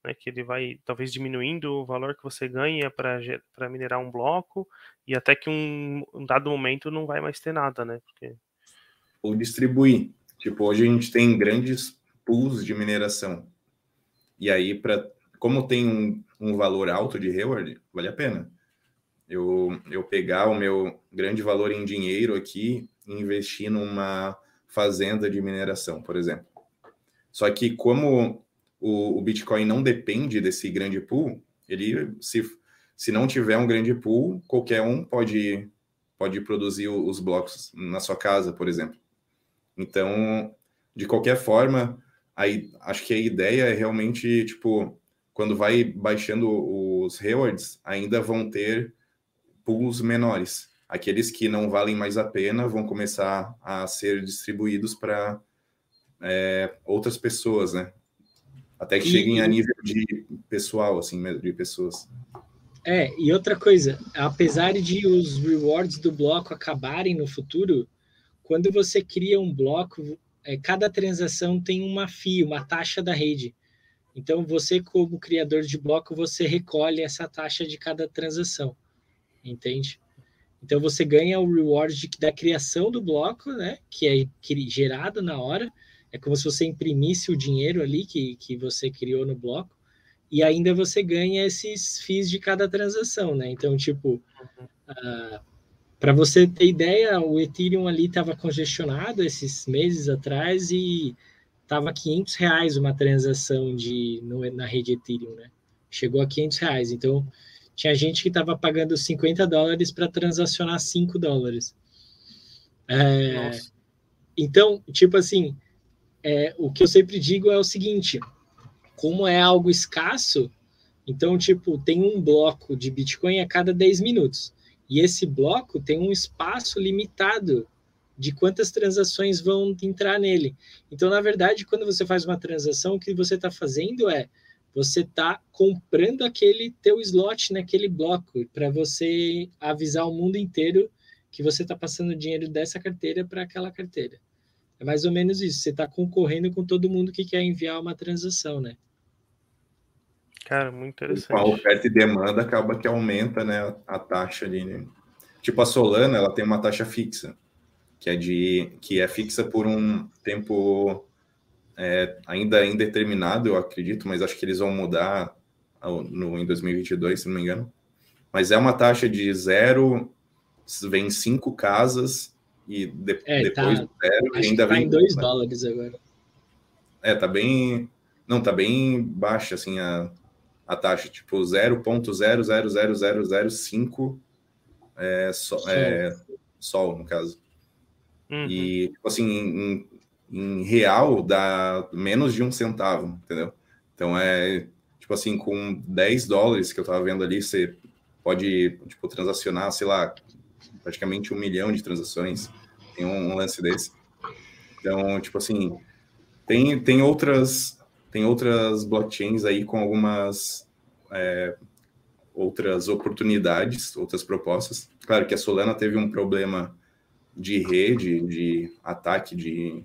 né, que ele vai talvez diminuindo o valor que você ganha para minerar um bloco e até que um, um, dado momento não vai mais ter nada, né? Porque... Ou distribuir. Tipo, hoje a gente tem grandes pools de mineração. E aí, para como tem um, um valor alto de reward, vale a pena. Eu, eu pegar o meu grande valor em dinheiro aqui e investir numa fazenda de mineração, por exemplo. Só que como o, o Bitcoin não depende desse grande pool, ele se, se não tiver um grande pool, qualquer um pode pode produzir os blocos na sua casa, por exemplo. Então, de qualquer forma, aí acho que a ideia é realmente tipo quando vai baixando os rewards, ainda vão ter pools menores. Aqueles que não valem mais a pena vão começar a ser distribuídos para é, outras pessoas, né? Até que e, cheguem a nível de pessoal, assim, de pessoas. É, e outra coisa, apesar de os rewards do bloco acabarem no futuro, quando você cria um bloco, é, cada transação tem uma FII, uma taxa da rede. Então, você, como criador de bloco, você recolhe essa taxa de cada transação, entende? Então, você ganha o reward da criação do bloco, né, que é gerado na hora, é como se você imprimisse o dinheiro ali que, que você criou no bloco, e ainda você ganha esses FIIs de cada transação, né? Então, tipo, uh, para você ter ideia, o Ethereum ali estava congestionado esses meses atrás e estava 500 reais uma transação de, no, na rede Ethereum, né? Chegou a 500 reais. Então, tinha gente que estava pagando 50 dólares para transacionar 5 dólares. É, então, tipo assim, é, o que eu sempre digo é o seguinte: como é algo escasso, então, tipo, tem um bloco de Bitcoin a cada 10 minutos. E esse bloco tem um espaço limitado de quantas transações vão entrar nele. Então, na verdade, quando você faz uma transação, o que você está fazendo é você está comprando aquele teu slot naquele bloco para você avisar o mundo inteiro que você está passando dinheiro dessa carteira para aquela carteira. É mais ou menos isso. Você está concorrendo com todo mundo que quer enviar uma transação, né? Cara, muito interessante. A oferta e demanda acaba que aumenta, né, a, taxa ali, né? Tipo a Solana, ela tem uma taxa fixa, que é de que é fixa por um tempo é, ainda indeterminado, eu acredito, mas acho que eles vão mudar no, em 2022, se não me engano. Mas é uma taxa de zero, vem cinco casas e de, é, depois tá, zero ainda tá vem. em 2 dólares agora. É, tá bem. Não, tá bem baixa assim a, a taxa, tipo 0.000005 é, so, é, sol, no caso. Uhum. E, tipo assim, em, em real dá menos de um centavo, entendeu? Então é tipo assim, com 10 dólares que eu tava vendo ali, você pode tipo, transacionar, sei lá, praticamente um milhão de transações. Tem um, um lance desse. Então, tipo assim, tem, tem outras tem outras blockchains aí com algumas é, outras oportunidades, outras propostas. Claro que a Solana teve um problema de rede, de ataque, de,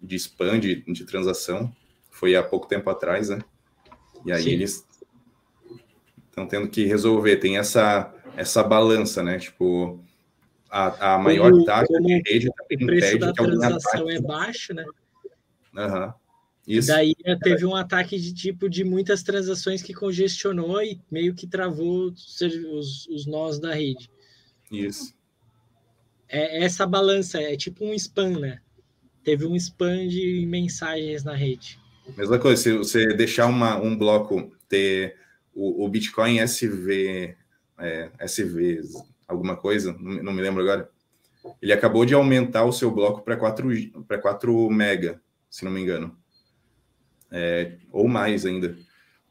de spam, de, de transação. Foi há pouco tempo atrás, né? E aí Sim. eles estão tendo que resolver. Tem essa, essa balança, né? Tipo, a, a maior como, taxa como de rede o preço da transação é baixo, né? Uhum. Isso. Daí teve um ataque de tipo de muitas transações que congestionou e meio que travou os, os nós da rede. Isso. É essa balança, é tipo um spam, né? Teve um spam de mensagens na rede. Mesma coisa, se você deixar uma, um bloco ter o, o Bitcoin SV, é, SV, alguma coisa, não me lembro agora, ele acabou de aumentar o seu bloco para 4, 4 mega, se não me engano. É, ou mais ainda.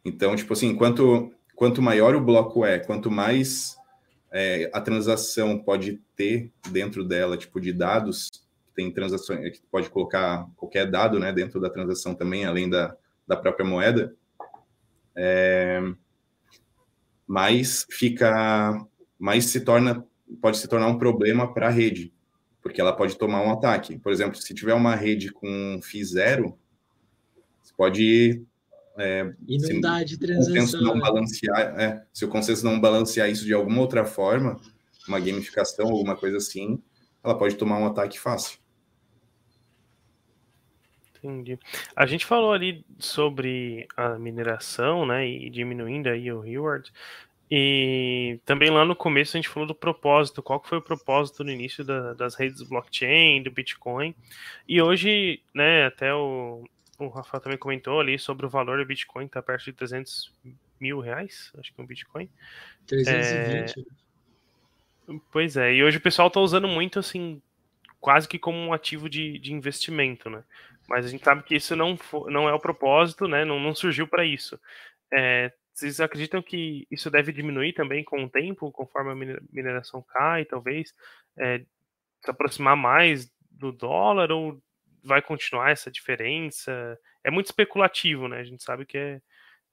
Então, tipo assim, quanto, quanto maior o bloco é, quanto mais é, a transação pode ter dentro dela, tipo, de dados, tem transações que pode colocar qualquer dado, né, dentro da transação também, além da, da própria moeda, é, mais fica, mais se torna, pode se tornar um problema para a rede, porque ela pode tomar um ataque. Por exemplo, se tiver uma rede com FI zero, pode É, dá de transação. Não né? balancear, é, se o consenso não balancear isso de alguma outra forma, uma gamificação, alguma coisa assim, ela pode tomar um ataque fácil. Entendi. A gente falou ali sobre a mineração, né, e diminuindo aí o reward. E também lá no começo a gente falou do propósito, qual que foi o propósito no início da, das redes blockchain, do Bitcoin. E hoje, né, até o, o Rafa também comentou ali sobre o valor do Bitcoin, tá perto de 300 mil reais, acho que é um Bitcoin. 320. É... Pois é, e hoje o pessoal tá usando muito, assim, quase que como um ativo de, de investimento, né? Mas a gente sabe que isso não, for, não é o propósito, né? Não, não surgiu para isso. É, vocês acreditam que isso deve diminuir também com o tempo, conforme a mineração cai, talvez? É, se aproximar mais do dólar ou vai continuar essa diferença? É muito especulativo, né? A gente sabe que é,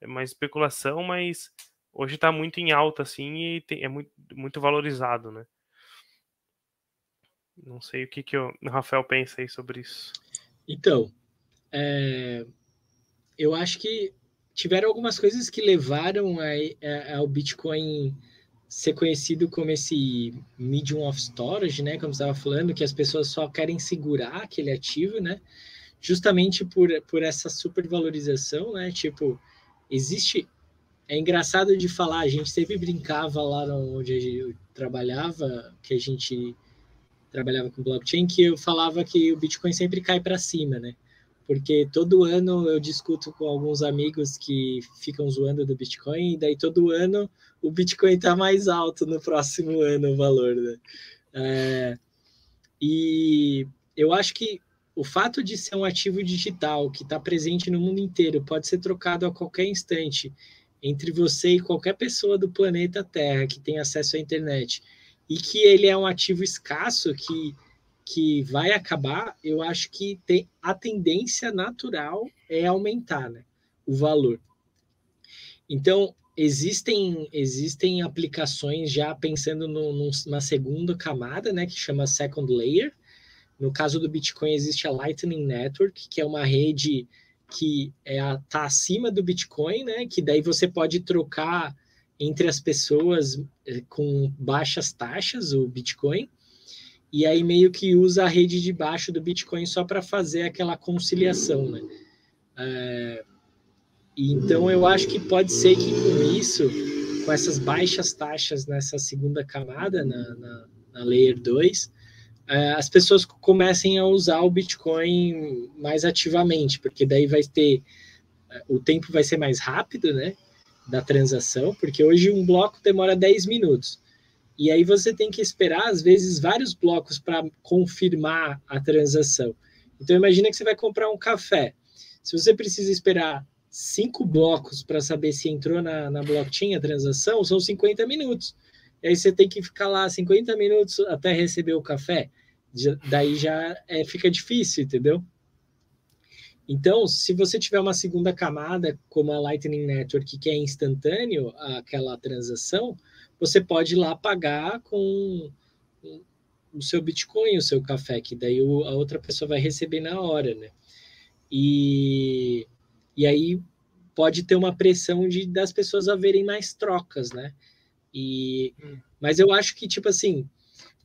é mais especulação, mas hoje está muito em alta, assim, e tem, é muito, muito valorizado, né? Não sei o que, que o Rafael pensa aí sobre isso. Então, é, eu acho que tiveram algumas coisas que levaram a, a, ao Bitcoin ser conhecido como esse medium of storage, né? Como estava falando, que as pessoas só querem segurar aquele ativo, né? Justamente por, por essa supervalorização, né? Tipo, existe. É engraçado de falar, a gente sempre brincava lá onde eu trabalhava, que a gente trabalhava com blockchain, que eu falava que o Bitcoin sempre cai para cima, né? Porque todo ano eu discuto com alguns amigos que ficam zoando do Bitcoin, e daí todo ano o Bitcoin está mais alto no próximo ano o valor. Né? É, e eu acho que o fato de ser um ativo digital que está presente no mundo inteiro pode ser trocado a qualquer instante entre você e qualquer pessoa do planeta Terra que tem acesso à internet e que ele é um ativo escasso que que vai acabar, eu acho que tem, a tendência natural é aumentar né, o valor. Então, existem, existem aplicações já pensando no, numa segunda camada, né, que chama Second Layer. No caso do Bitcoin, existe a Lightning Network, que é uma rede que está é tá acima do Bitcoin, né, que daí você pode trocar entre as pessoas eh, com baixas taxas o Bitcoin e aí meio que usa a rede de baixo do Bitcoin só para fazer aquela conciliação, né? É, então eu acho que pode ser que com isso, com essas baixas taxas nessa segunda camada, na, na, na Layer 2, é, as pessoas comecem a usar o Bitcoin mais ativamente, porque daí vai ter é, o tempo vai ser mais rápido, né? Da transação, porque hoje um bloco demora 10 minutos. E aí você tem que esperar, às vezes, vários blocos para confirmar a transação. Então, imagina que você vai comprar um café. Se você precisa esperar cinco blocos para saber se entrou na, na blockchain a transação, são 50 minutos. E aí você tem que ficar lá 50 minutos até receber o café. Já, daí já é, fica difícil, entendeu? Então, se você tiver uma segunda camada, como a Lightning Network, que é instantâneo, aquela transação, você pode ir lá pagar com o seu Bitcoin, o seu café, que daí a outra pessoa vai receber na hora, né? E, e aí pode ter uma pressão de das pessoas haverem mais trocas, né? E, hum. Mas eu acho que, tipo assim,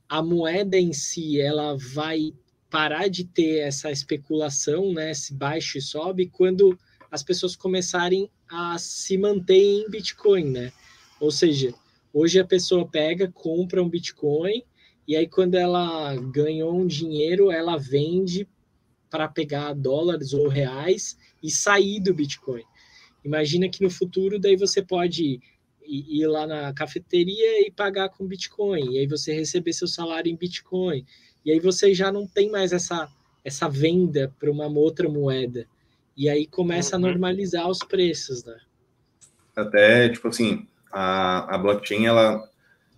a moeda em si, ela vai parar de ter essa especulação, né? Se baixa e sobe, quando as pessoas começarem a se manter em Bitcoin, né? Ou seja, Hoje a pessoa pega, compra um Bitcoin e aí quando ela ganhou um dinheiro, ela vende para pegar dólares ou reais e sair do Bitcoin. Imagina que no futuro daí você pode ir lá na cafeteria e pagar com Bitcoin, e aí você receber seu salário em Bitcoin. E aí você já não tem mais essa essa venda para uma outra moeda. E aí começa uhum. a normalizar os preços, né? Até, tipo assim, a, a blockchain ela,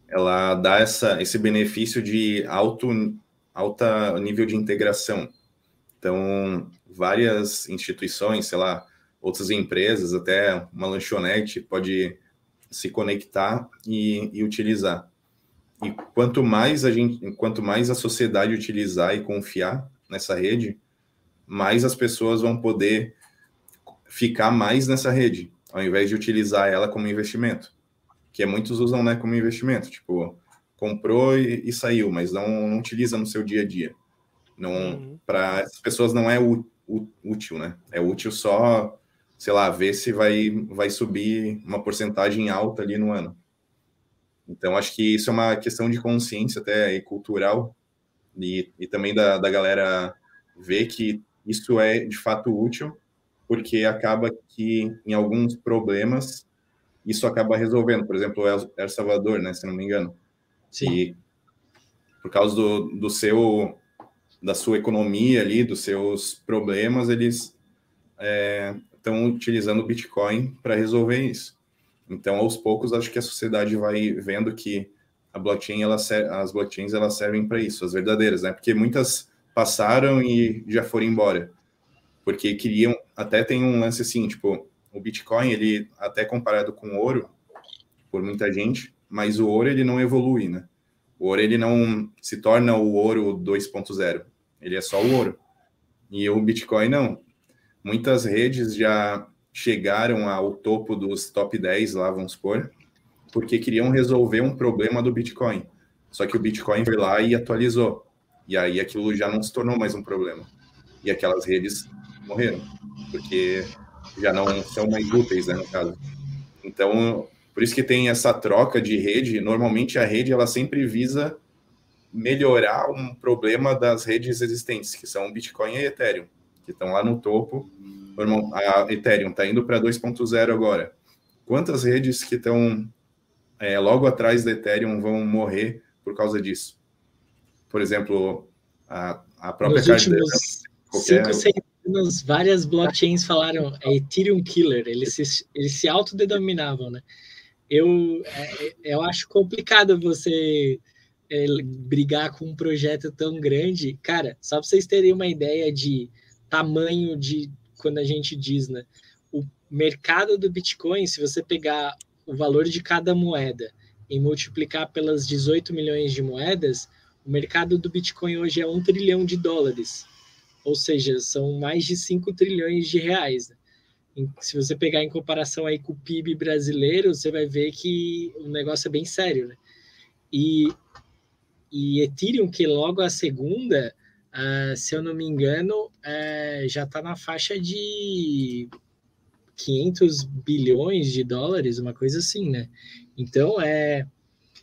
ela dá essa, esse benefício de alto alta nível de integração. Então, várias instituições, sei lá, outras empresas, até uma lanchonete pode se conectar e, e utilizar. E quanto mais a gente, quanto mais a sociedade utilizar e confiar nessa rede, mais as pessoas vão poder ficar mais nessa rede, ao invés de utilizar ela como investimento. Que é, muitos usam né, como investimento, tipo, comprou e, e saiu, mas não, não, utiliza no seu dia a dia. Não, uhum. Para as pessoas não é útil, né? É útil só, sei lá, ver se vai, vai subir uma porcentagem alta ali no ano. Então, acho que isso é uma questão de consciência até cultural e, e também da, da galera ver que isso é de fato útil, porque acaba que em alguns problemas isso acaba resolvendo. Por exemplo, El, El Salvador, né, se não me engano. Sim. E por causa do, do seu da sua economia ali, dos seus problemas, eles estão é, utilizando o Bitcoin para resolver isso. Então, aos poucos, acho que a sociedade vai vendo que a blockchain, ela, as blockchains, elas servem para isso, as verdadeiras, né? Porque muitas passaram e já foram embora. Porque queriam, até tem um lance assim, tipo, o Bitcoin, ele até comparado com o ouro, por muita gente, mas o ouro ele não evolui, né? O ouro ele não se torna o ouro 2.0, ele é só o ouro. E o Bitcoin não. Muitas redes já chegaram ao topo dos top 10 lá, vamos supor, porque queriam resolver um problema do Bitcoin. Só que o Bitcoin foi lá e atualizou. E aí aquilo já não se tornou mais um problema. E aquelas redes morreram, porque já não são mais úteis, né, no caso. Então, por isso que tem essa troca de rede. Normalmente a rede ela sempre visa melhorar um problema das redes existentes, que são Bitcoin e Ethereum, que estão lá no topo a Ethereum está indo para 2.0 agora. Quantas redes que estão é, logo atrás da Ethereum vão morrer por causa disso? Por exemplo, a, a própria Nos Cardano. Cinco, seis anos, várias blockchains falaram é Ethereum Killer, eles se, eles se autodenominavam, né? Eu, é, eu acho complicado você é, brigar com um projeto tão grande. Cara, só para vocês terem uma ideia de tamanho de quando a gente diz, né? O mercado do Bitcoin, se você pegar o valor de cada moeda e multiplicar pelas 18 milhões de moedas, o mercado do Bitcoin hoje é um trilhão de dólares. Ou seja, são mais de 5 trilhões de reais. Né? Se você pegar em comparação aí com o PIB brasileiro, você vai ver que o negócio é bem sério, né? E, e Ethereum, que logo a segunda, Uh, se eu não me engano, uh, já está na faixa de 500 bilhões de dólares, uma coisa assim, né? Então, é,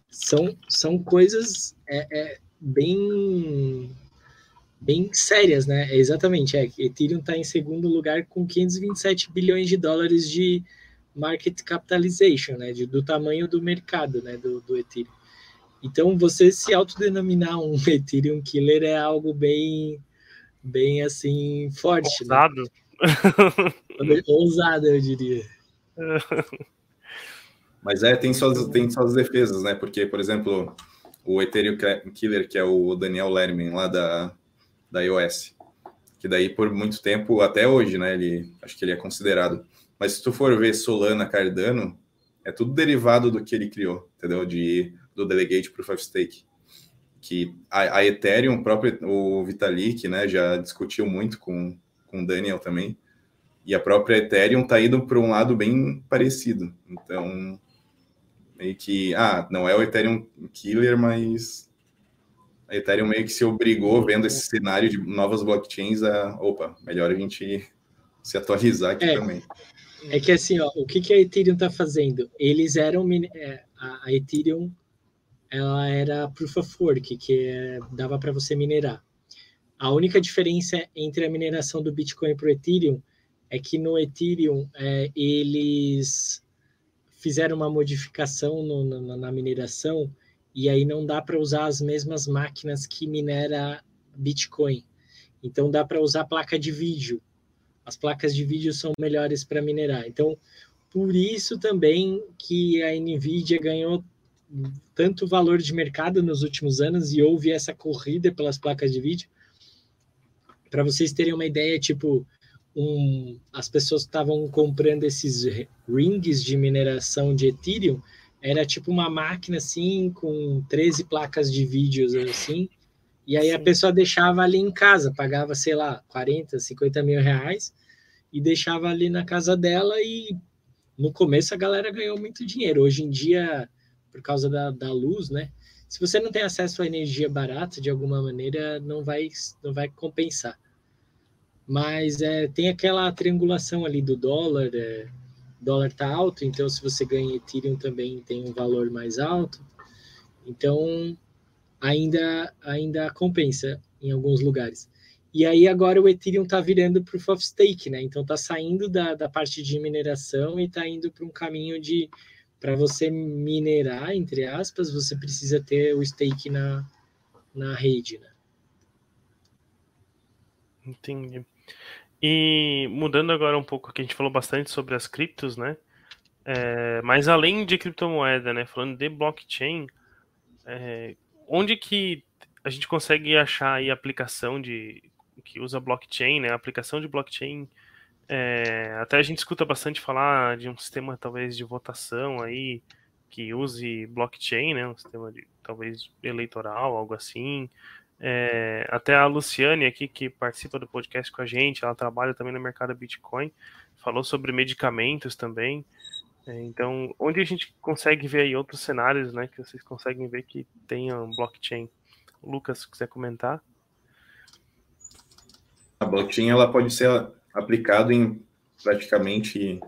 são, são coisas é, é, bem, bem sérias, né? Exatamente, é, Ethereum está em segundo lugar com 527 bilhões de dólares de market capitalization, né? De, do tamanho do mercado, né? Do, do Ethereum. Então, você se autodenominar um Ethereum Killer é algo bem, bem assim, forte. Né? Ousado. Né? Ousado, eu diria. Mas é, tem suas, tem suas defesas, né? Porque, por exemplo, o Ethereum Killer, que é o Daniel Lerman, lá da, da iOS, que daí por muito tempo, até hoje, né? Ele, acho que ele é considerado. Mas se tu for ver Solana, Cardano, é tudo derivado do que ele criou, entendeu? De do Delegate Proof of Stake. Que a, a Ethereum, o próprio o Vitalik, né, já discutiu muito com, com o Daniel também. E a própria Ethereum está indo para um lado bem parecido. Então, meio que, ah, não é o Ethereum Killer, mas a Ethereum meio que se obrigou, vendo esse cenário de novas blockchains, a, opa, melhor a gente se atualizar aqui é, também. É que assim, ó, o que, que a Ethereum está fazendo? Eles eram, é, a Ethereum ela era proof of work, que é, dava para você minerar. A única diferença entre a mineração do Bitcoin para o Ethereum é que no Ethereum é, eles fizeram uma modificação no, na, na mineração e aí não dá para usar as mesmas máquinas que minera Bitcoin. Então dá para usar placa de vídeo. As placas de vídeo são melhores para minerar. Então, por isso também que a Nvidia ganhou tanto valor de mercado nos últimos anos e houve essa corrida pelas placas de vídeo. Para vocês terem uma ideia, tipo, um, as pessoas estavam comprando esses rings de mineração de Ethereum, era tipo uma máquina assim, com 13 placas de vídeos assim, e aí Sim. a pessoa deixava ali em casa, pagava, sei lá, 40, 50 mil reais, e deixava ali na casa dela e no começo a galera ganhou muito dinheiro. Hoje em dia, por causa da, da luz, né? Se você não tem acesso à energia barata, de alguma maneira, não vai, não vai compensar. Mas é, tem aquela triangulação ali do dólar, é, dólar está alto, então se você ganha Ethereum também tem um valor mais alto. Então, ainda, ainda compensa em alguns lugares. E aí agora o Ethereum está virando Proof of Stake, né? Então está saindo da, da parte de mineração e está indo para um caminho de para você minerar, entre aspas, você precisa ter o stake na, na rede, né? Entendi. E mudando agora um pouco, que a gente falou bastante sobre as criptos, né? É, mas além de criptomoeda, né? Falando de blockchain, é, onde que a gente consegue achar aí aplicação de que usa blockchain, né? A aplicação de blockchain. É, até a gente escuta bastante falar de um sistema talvez de votação aí que use blockchain, né? Um sistema de talvez eleitoral, algo assim. É, até a Luciane aqui, que participa do podcast com a gente, ela trabalha também no mercado Bitcoin, falou sobre medicamentos também. É, então, onde a gente consegue ver aí outros cenários, né, que vocês conseguem ver que tenham blockchain? Lucas, se quiser comentar. A blockchain ela pode ser aplicada em praticamente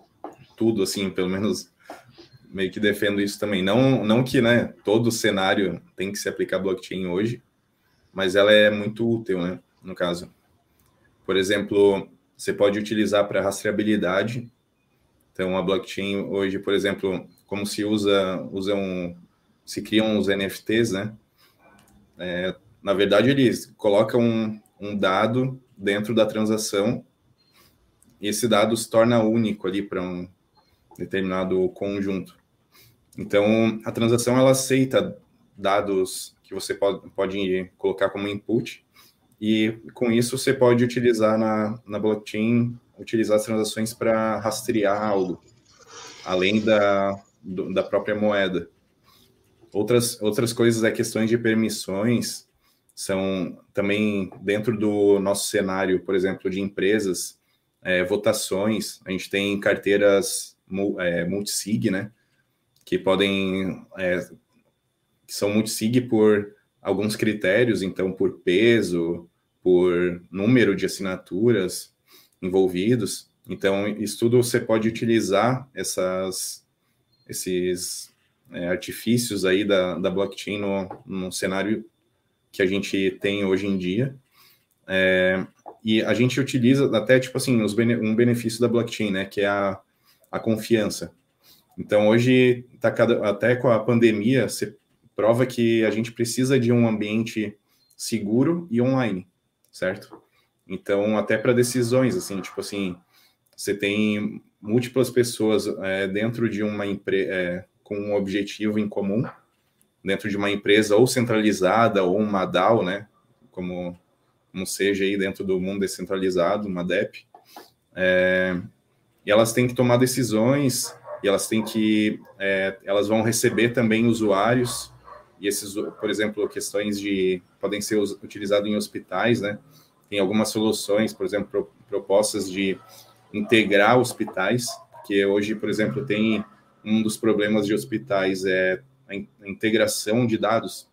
tudo, assim, pelo menos meio que defendo isso também. Não, não que né, todo cenário tem que se aplicar blockchain hoje, mas ela é muito útil, né, no caso. Por exemplo, você pode utilizar para rastreabilidade. Então, a blockchain hoje, por exemplo, como se usa, usa um, se criam os NFTs, né? É, na verdade, eles colocam um, um dado dentro da transação e esse dado se torna único ali para um determinado conjunto. Então, a transação ela aceita dados que você pode, pode colocar como input e com isso você pode utilizar na, na blockchain, utilizar as transações para rastrear algo, além da, do, da própria moeda. Outras, outras coisas é questões de permissões, são também dentro do nosso cenário, por exemplo, de empresas, é, votações, a gente tem carteiras é, multisig, né, que podem, é, que são multisig por alguns critérios, então por peso, por número de assinaturas envolvidos. Então, isso tudo você pode utilizar essas, esses é, artifícios aí da, da blockchain no, no cenário que a gente tem hoje em dia. É, e a gente utiliza até, tipo assim, os um benefício da blockchain, né, que é a, a confiança. Então, hoje, tá cada, até com a pandemia, você prova que a gente precisa de um ambiente seguro e online, certo? Então, até para decisões, assim, tipo assim, você tem múltiplas pessoas é, dentro de uma empresa é, com um objetivo em comum, dentro de uma empresa ou centralizada ou uma DAO, né? Como, como seja aí dentro do mundo descentralizado, uma DEP. É, e elas têm que tomar decisões e elas têm que, é, elas vão receber também usuários e esses, por exemplo, questões de podem ser utilizados em hospitais, né? Tem algumas soluções, por exemplo, propostas de integrar hospitais, que hoje, por exemplo, tem um dos problemas de hospitais é a integração de dados.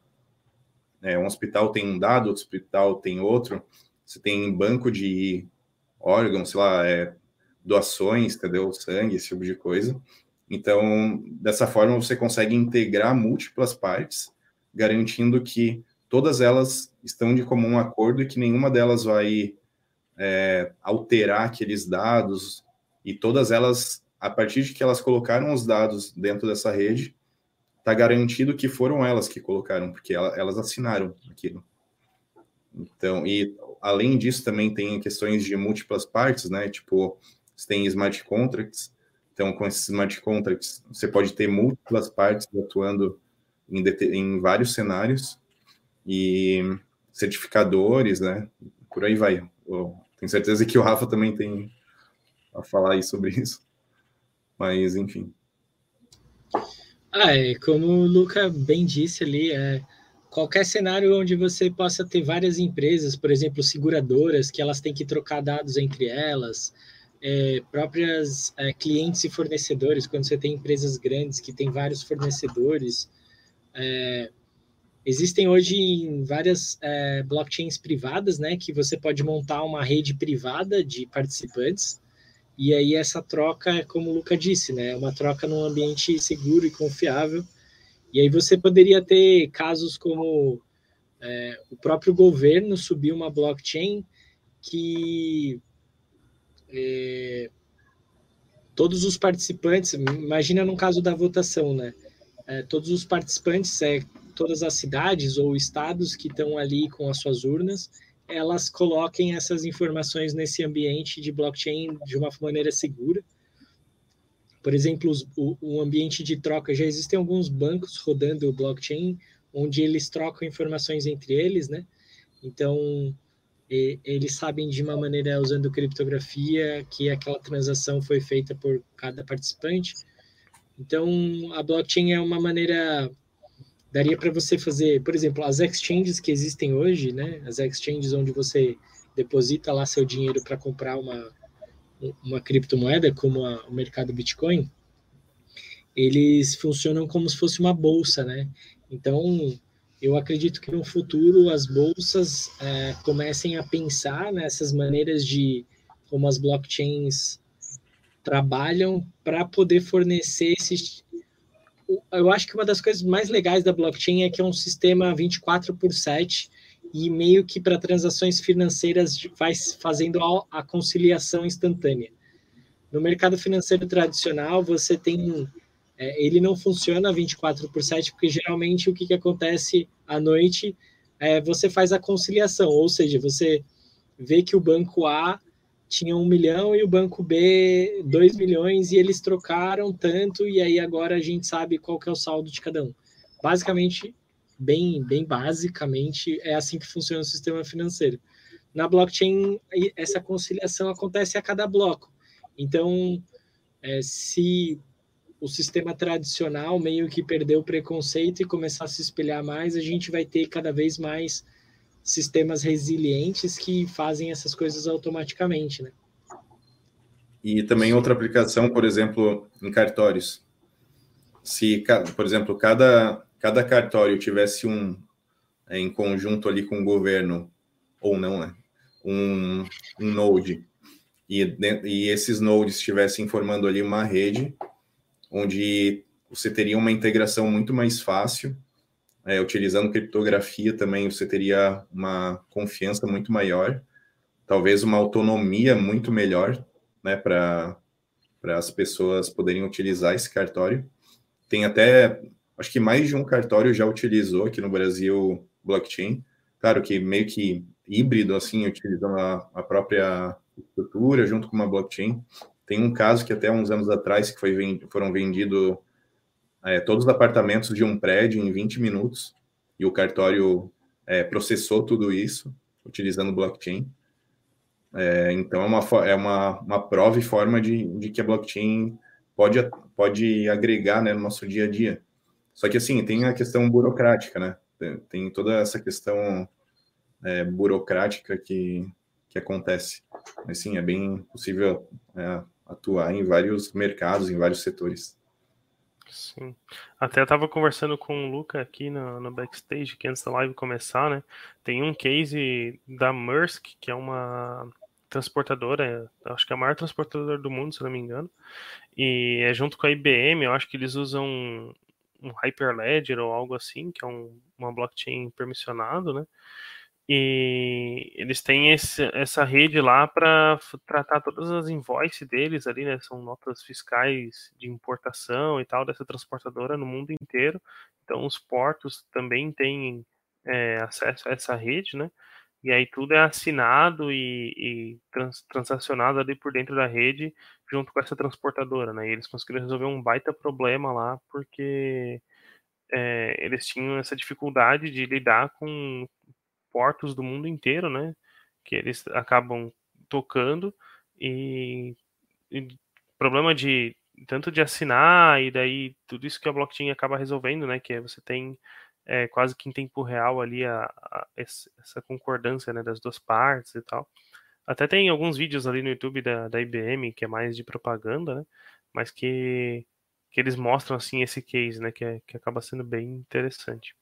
É, um hospital tem um dado, outro hospital tem outro. Você tem banco de órgãos, sei lá, é, doações, entendeu? Sangue, esse tipo de coisa. Então, dessa forma, você consegue integrar múltiplas partes, garantindo que todas elas estão de comum acordo e que nenhuma delas vai é, alterar aqueles dados, e todas elas, a partir de que elas colocaram os dados dentro dessa rede, está garantido que foram elas que colocaram, porque elas assinaram aquilo. Então, e além disso, também tem questões de múltiplas partes, né? Tipo, você tem smart contracts. Então, com esses smart contracts, você pode ter múltiplas partes atuando em, em vários cenários e certificadores, né? Por aí vai. Eu tenho certeza que o Rafa também tem a falar aí sobre isso. Mas, enfim. Ah, é, como o Luca bem disse ali, é, qualquer cenário onde você possa ter várias empresas, por exemplo, seguradoras, que elas têm que trocar dados entre elas, é, próprias é, clientes e fornecedores, quando você tem empresas grandes que têm vários fornecedores. É, existem hoje várias é, blockchains privadas, né, que você pode montar uma rede privada de participantes, e aí essa troca, é como o Luca disse, né, uma troca num ambiente seguro e confiável, e aí você poderia ter casos como é, o próprio governo subir uma blockchain que é, todos os participantes, imagina no caso da votação, né? É, todos os participantes, é, todas as cidades ou estados que estão ali com as suas urnas, elas coloquem essas informações nesse ambiente de blockchain de uma maneira segura. Por exemplo, os, o, o ambiente de troca, já existem alguns bancos rodando o blockchain, onde eles trocam informações entre eles, né? Então, e, eles sabem de uma maneira usando criptografia que aquela transação foi feita por cada participante. Então, a blockchain é uma maneira daria para você fazer, por exemplo, as exchanges que existem hoje, né? As exchanges onde você deposita lá seu dinheiro para comprar uma uma criptomoeda, como a, o mercado Bitcoin, eles funcionam como se fosse uma bolsa, né? Então, eu acredito que no futuro as bolsas é, comecem a pensar nessas maneiras de como as blockchains trabalham para poder fornecer esses. Eu acho que uma das coisas mais legais da blockchain é que é um sistema 24 por 7 e meio que para transações financeiras faz fazendo a conciliação instantânea. No mercado financeiro tradicional, você tem é, ele não funciona 24 por 7, porque geralmente o que, que acontece à noite é você faz a conciliação, ou seja, você vê que o banco A tinha um milhão e o banco B dois milhões e eles trocaram tanto e aí agora a gente sabe qual que é o saldo de cada um. Basicamente, bem, bem basicamente, é assim que funciona o sistema financeiro. Na blockchain, essa conciliação acontece a cada bloco. Então, é, se o sistema tradicional meio que perdeu o preconceito e começar a se espelhar mais, a gente vai ter cada vez mais sistemas resilientes que fazem essas coisas automaticamente, né? E também outra aplicação, por exemplo, em cartórios. Se, por exemplo, cada, cada cartório tivesse um, é, em conjunto ali com o governo, ou não, né? Um, um node, e, e esses nodes estivessem formando ali uma rede, onde você teria uma integração muito mais fácil, é, utilizando criptografia também você teria uma confiança muito maior, talvez uma autonomia muito melhor, né, para as pessoas poderem utilizar esse cartório. Tem até, acho que mais de um cartório já utilizou aqui no Brasil blockchain, claro que meio que híbrido, assim, utilizando a, a própria estrutura junto com uma blockchain, tem um caso que até uns anos atrás que foi, foram vendidos é, todos os apartamentos de um prédio em 20 minutos e o cartório é, processou tudo isso utilizando blockchain. É, então é uma, é uma, uma prova e forma de, de que a blockchain pode, pode agregar né, no nosso dia a dia. Só que assim, tem a questão burocrática, né? Tem, tem toda essa questão é, burocrática que, que acontece. Mas sim, é bem possível é, atuar em vários mercados, em vários setores. Sim. Até eu tava conversando com o Luca aqui no, no backstage, que antes da live começar, né? Tem um case da Maersk, que é uma transportadora, acho que é a maior transportadora do mundo, se não me engano. E é junto com a IBM, eu acho que eles usam um Hyperledger ou algo assim, que é um, uma blockchain permissionado, né? E eles têm esse, essa rede lá para tratar todas as invoices deles ali, né? São notas fiscais de importação e tal dessa transportadora no mundo inteiro. Então os portos também têm é, acesso a essa rede, né? E aí tudo é assinado e, e trans, transacionado ali por dentro da rede junto com essa transportadora, né? E eles conseguiram resolver um baita problema lá porque é, eles tinham essa dificuldade de lidar com portos do mundo inteiro, né? Que eles acabam tocando e, e problema de tanto de assinar e daí tudo isso que a blockchain acaba resolvendo, né? Que é você tem é, quase que em tempo real ali a, a, essa concordância né, das duas partes e tal. Até tem alguns vídeos ali no YouTube da, da IBM, que é mais de propaganda, né? Mas que, que eles mostram, assim, esse case, né? Que, é, que acaba sendo bem interessante.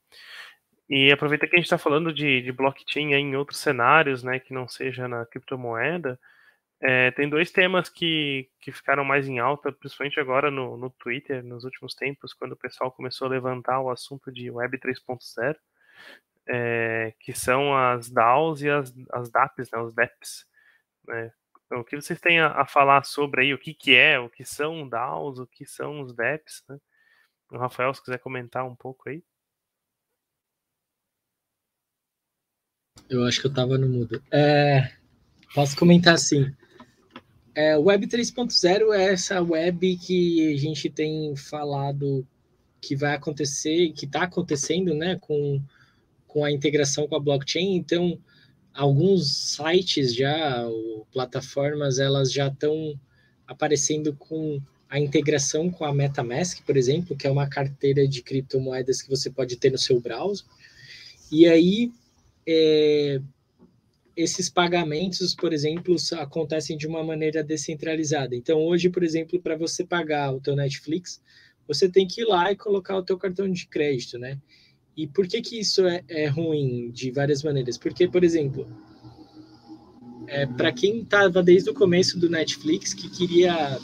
E aproveita que a gente está falando de, de blockchain em outros cenários, né? Que não seja na criptomoeda. É, tem dois temas que, que ficaram mais em alta, principalmente agora no, no Twitter, nos últimos tempos, quando o pessoal começou a levantar o assunto de Web 3.0, é, que são as DAOs e as, as DApps, né, os DEPs. Né? Então, o que vocês têm a, a, falar sobre aí, o que, que é, o que são DAOs, o que são os DEPs? Né? O Rafael, se quiser comentar um pouco aí. Eu acho que eu estava no mudo. É, posso comentar assim. É, web 3.0 é essa web que a gente tem falado que vai acontecer, que está acontecendo, né, com, com a integração com a blockchain. Então, alguns sites já, ou plataformas, elas já estão aparecendo com a integração com a MetaMask, por exemplo, que é uma carteira de criptomoedas que você pode ter no seu browser. E aí, é, esses pagamentos, por exemplo, acontecem de uma maneira descentralizada. Então, hoje, por exemplo, para você pagar o teu Netflix, você tem que ir lá e colocar o teu cartão de crédito, né? E por que que isso é, é ruim de várias maneiras? Porque, por exemplo, é, para quem estava desde o começo do Netflix, que queria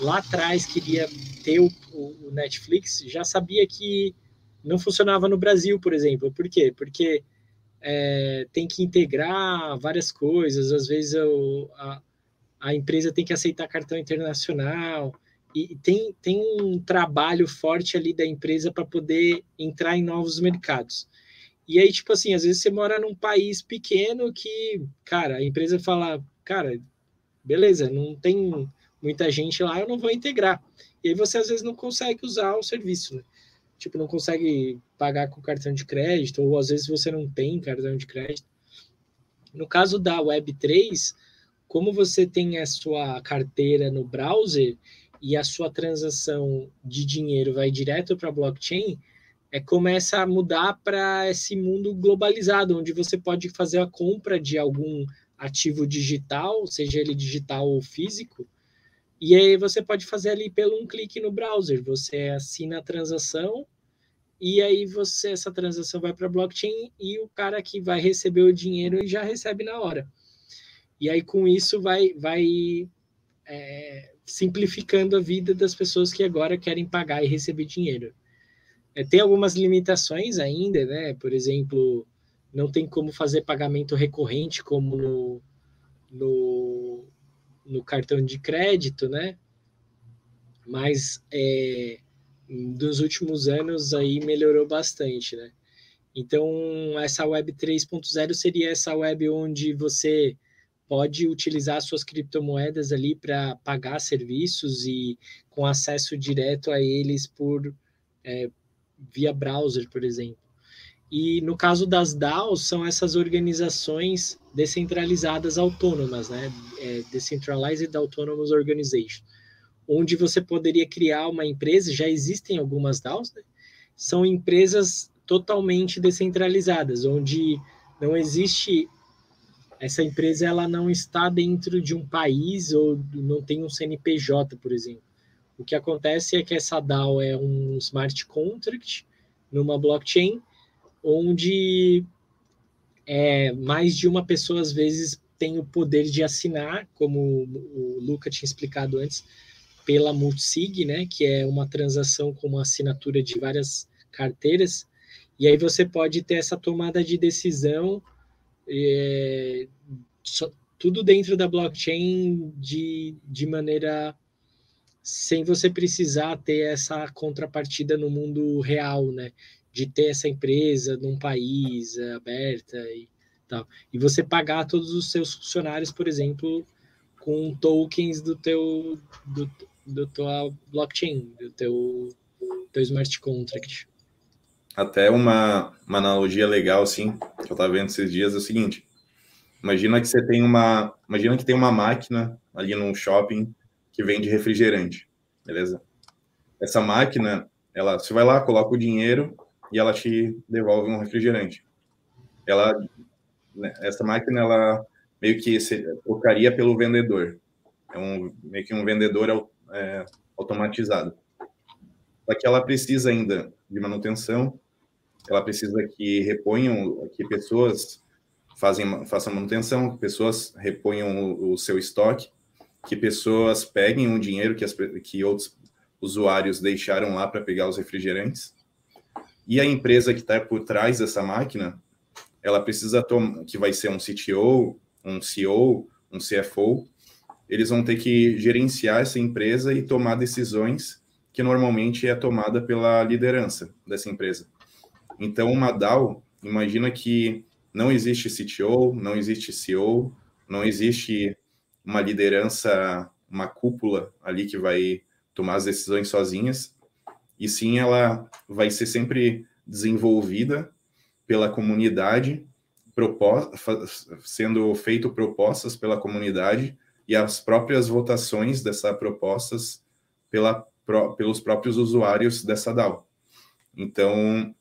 lá atrás queria ter o, o Netflix, já sabia que não funcionava no Brasil, por exemplo. Por quê? Porque é, tem que integrar várias coisas, às vezes eu, a, a empresa tem que aceitar cartão internacional, e tem, tem um trabalho forte ali da empresa para poder entrar em novos mercados. E aí, tipo assim, às vezes você mora num país pequeno que, cara, a empresa fala, cara, beleza, não tem muita gente lá, eu não vou integrar. E aí você às vezes não consegue usar o serviço, né? Tipo, não consegue pagar com cartão de crédito, ou às vezes você não tem cartão de crédito. No caso da Web3, como você tem a sua carteira no browser e a sua transação de dinheiro vai direto para a blockchain, é, começa a mudar para esse mundo globalizado, onde você pode fazer a compra de algum ativo digital, seja ele digital ou físico, e aí você pode fazer ali pelo um clique no browser. Você assina a transação e aí você essa transação vai para blockchain e o cara que vai receber o dinheiro já recebe na hora. E aí com isso vai vai é, simplificando a vida das pessoas que agora querem pagar e receber dinheiro. É, tem algumas limitações ainda, né? Por exemplo, não tem como fazer pagamento recorrente como no, no no cartão de crédito, né? Mas é, dos últimos anos aí melhorou bastante, né? Então, essa web 3.0 seria essa web onde você pode utilizar suas criptomoedas ali para pagar serviços e com acesso direto a eles por é, via browser, por exemplo. E no caso das DAOs, são essas organizações descentralizadas autônomas, né? É, Decentralized Autonomous Organization, onde você poderia criar uma empresa, já existem algumas DAOs, né? São empresas totalmente descentralizadas, onde não existe essa empresa ela não está dentro de um país ou não tem um CNPJ, por exemplo. O que acontece é que essa DAO é um smart contract numa blockchain onde é, mais de uma pessoa às vezes tem o poder de assinar, como o Luca tinha explicado antes, pela Multisig, né, que é uma transação com uma assinatura de várias carteiras, e aí você pode ter essa tomada de decisão, é, só, tudo dentro da blockchain de, de maneira sem você precisar ter essa contrapartida no mundo real, né? De ter essa empresa num país é, aberta e tal. E você pagar todos os seus funcionários, por exemplo, com tokens do teu do, do tua blockchain, do teu, teu smart contract. Até uma, uma analogia legal, assim, que eu estava vendo esses dias, é o seguinte. Imagina que você tem uma. Imagina que tem uma máquina ali num shopping que vende refrigerante. Beleza? Essa máquina, ela, você vai lá, coloca o dinheiro, e ela te devolve um refrigerante. Ela, né, essa máquina, ela meio que se, trocaria pelo vendedor. É um, meio que um vendedor é, automatizado. Só que ela precisa ainda de manutenção, ela precisa que reponham, que pessoas fazem, façam manutenção, que pessoas reponham o, o seu estoque, que pessoas peguem o dinheiro que, as, que outros usuários deixaram lá para pegar os refrigerantes. E a empresa que está por trás dessa máquina, ela precisa tomar, que vai ser um CTO, um CEO, um CFO, eles vão ter que gerenciar essa empresa e tomar decisões que normalmente é tomada pela liderança dessa empresa. Então, uma DAO, imagina que não existe CTO, não existe CEO, não existe uma liderança, uma cúpula ali que vai tomar as decisões sozinhas, e sim ela vai ser sempre desenvolvida pela comunidade, sendo feito propostas pela comunidade e as próprias votações dessas propostas pela, pelos próprios usuários dessa DAO. Então,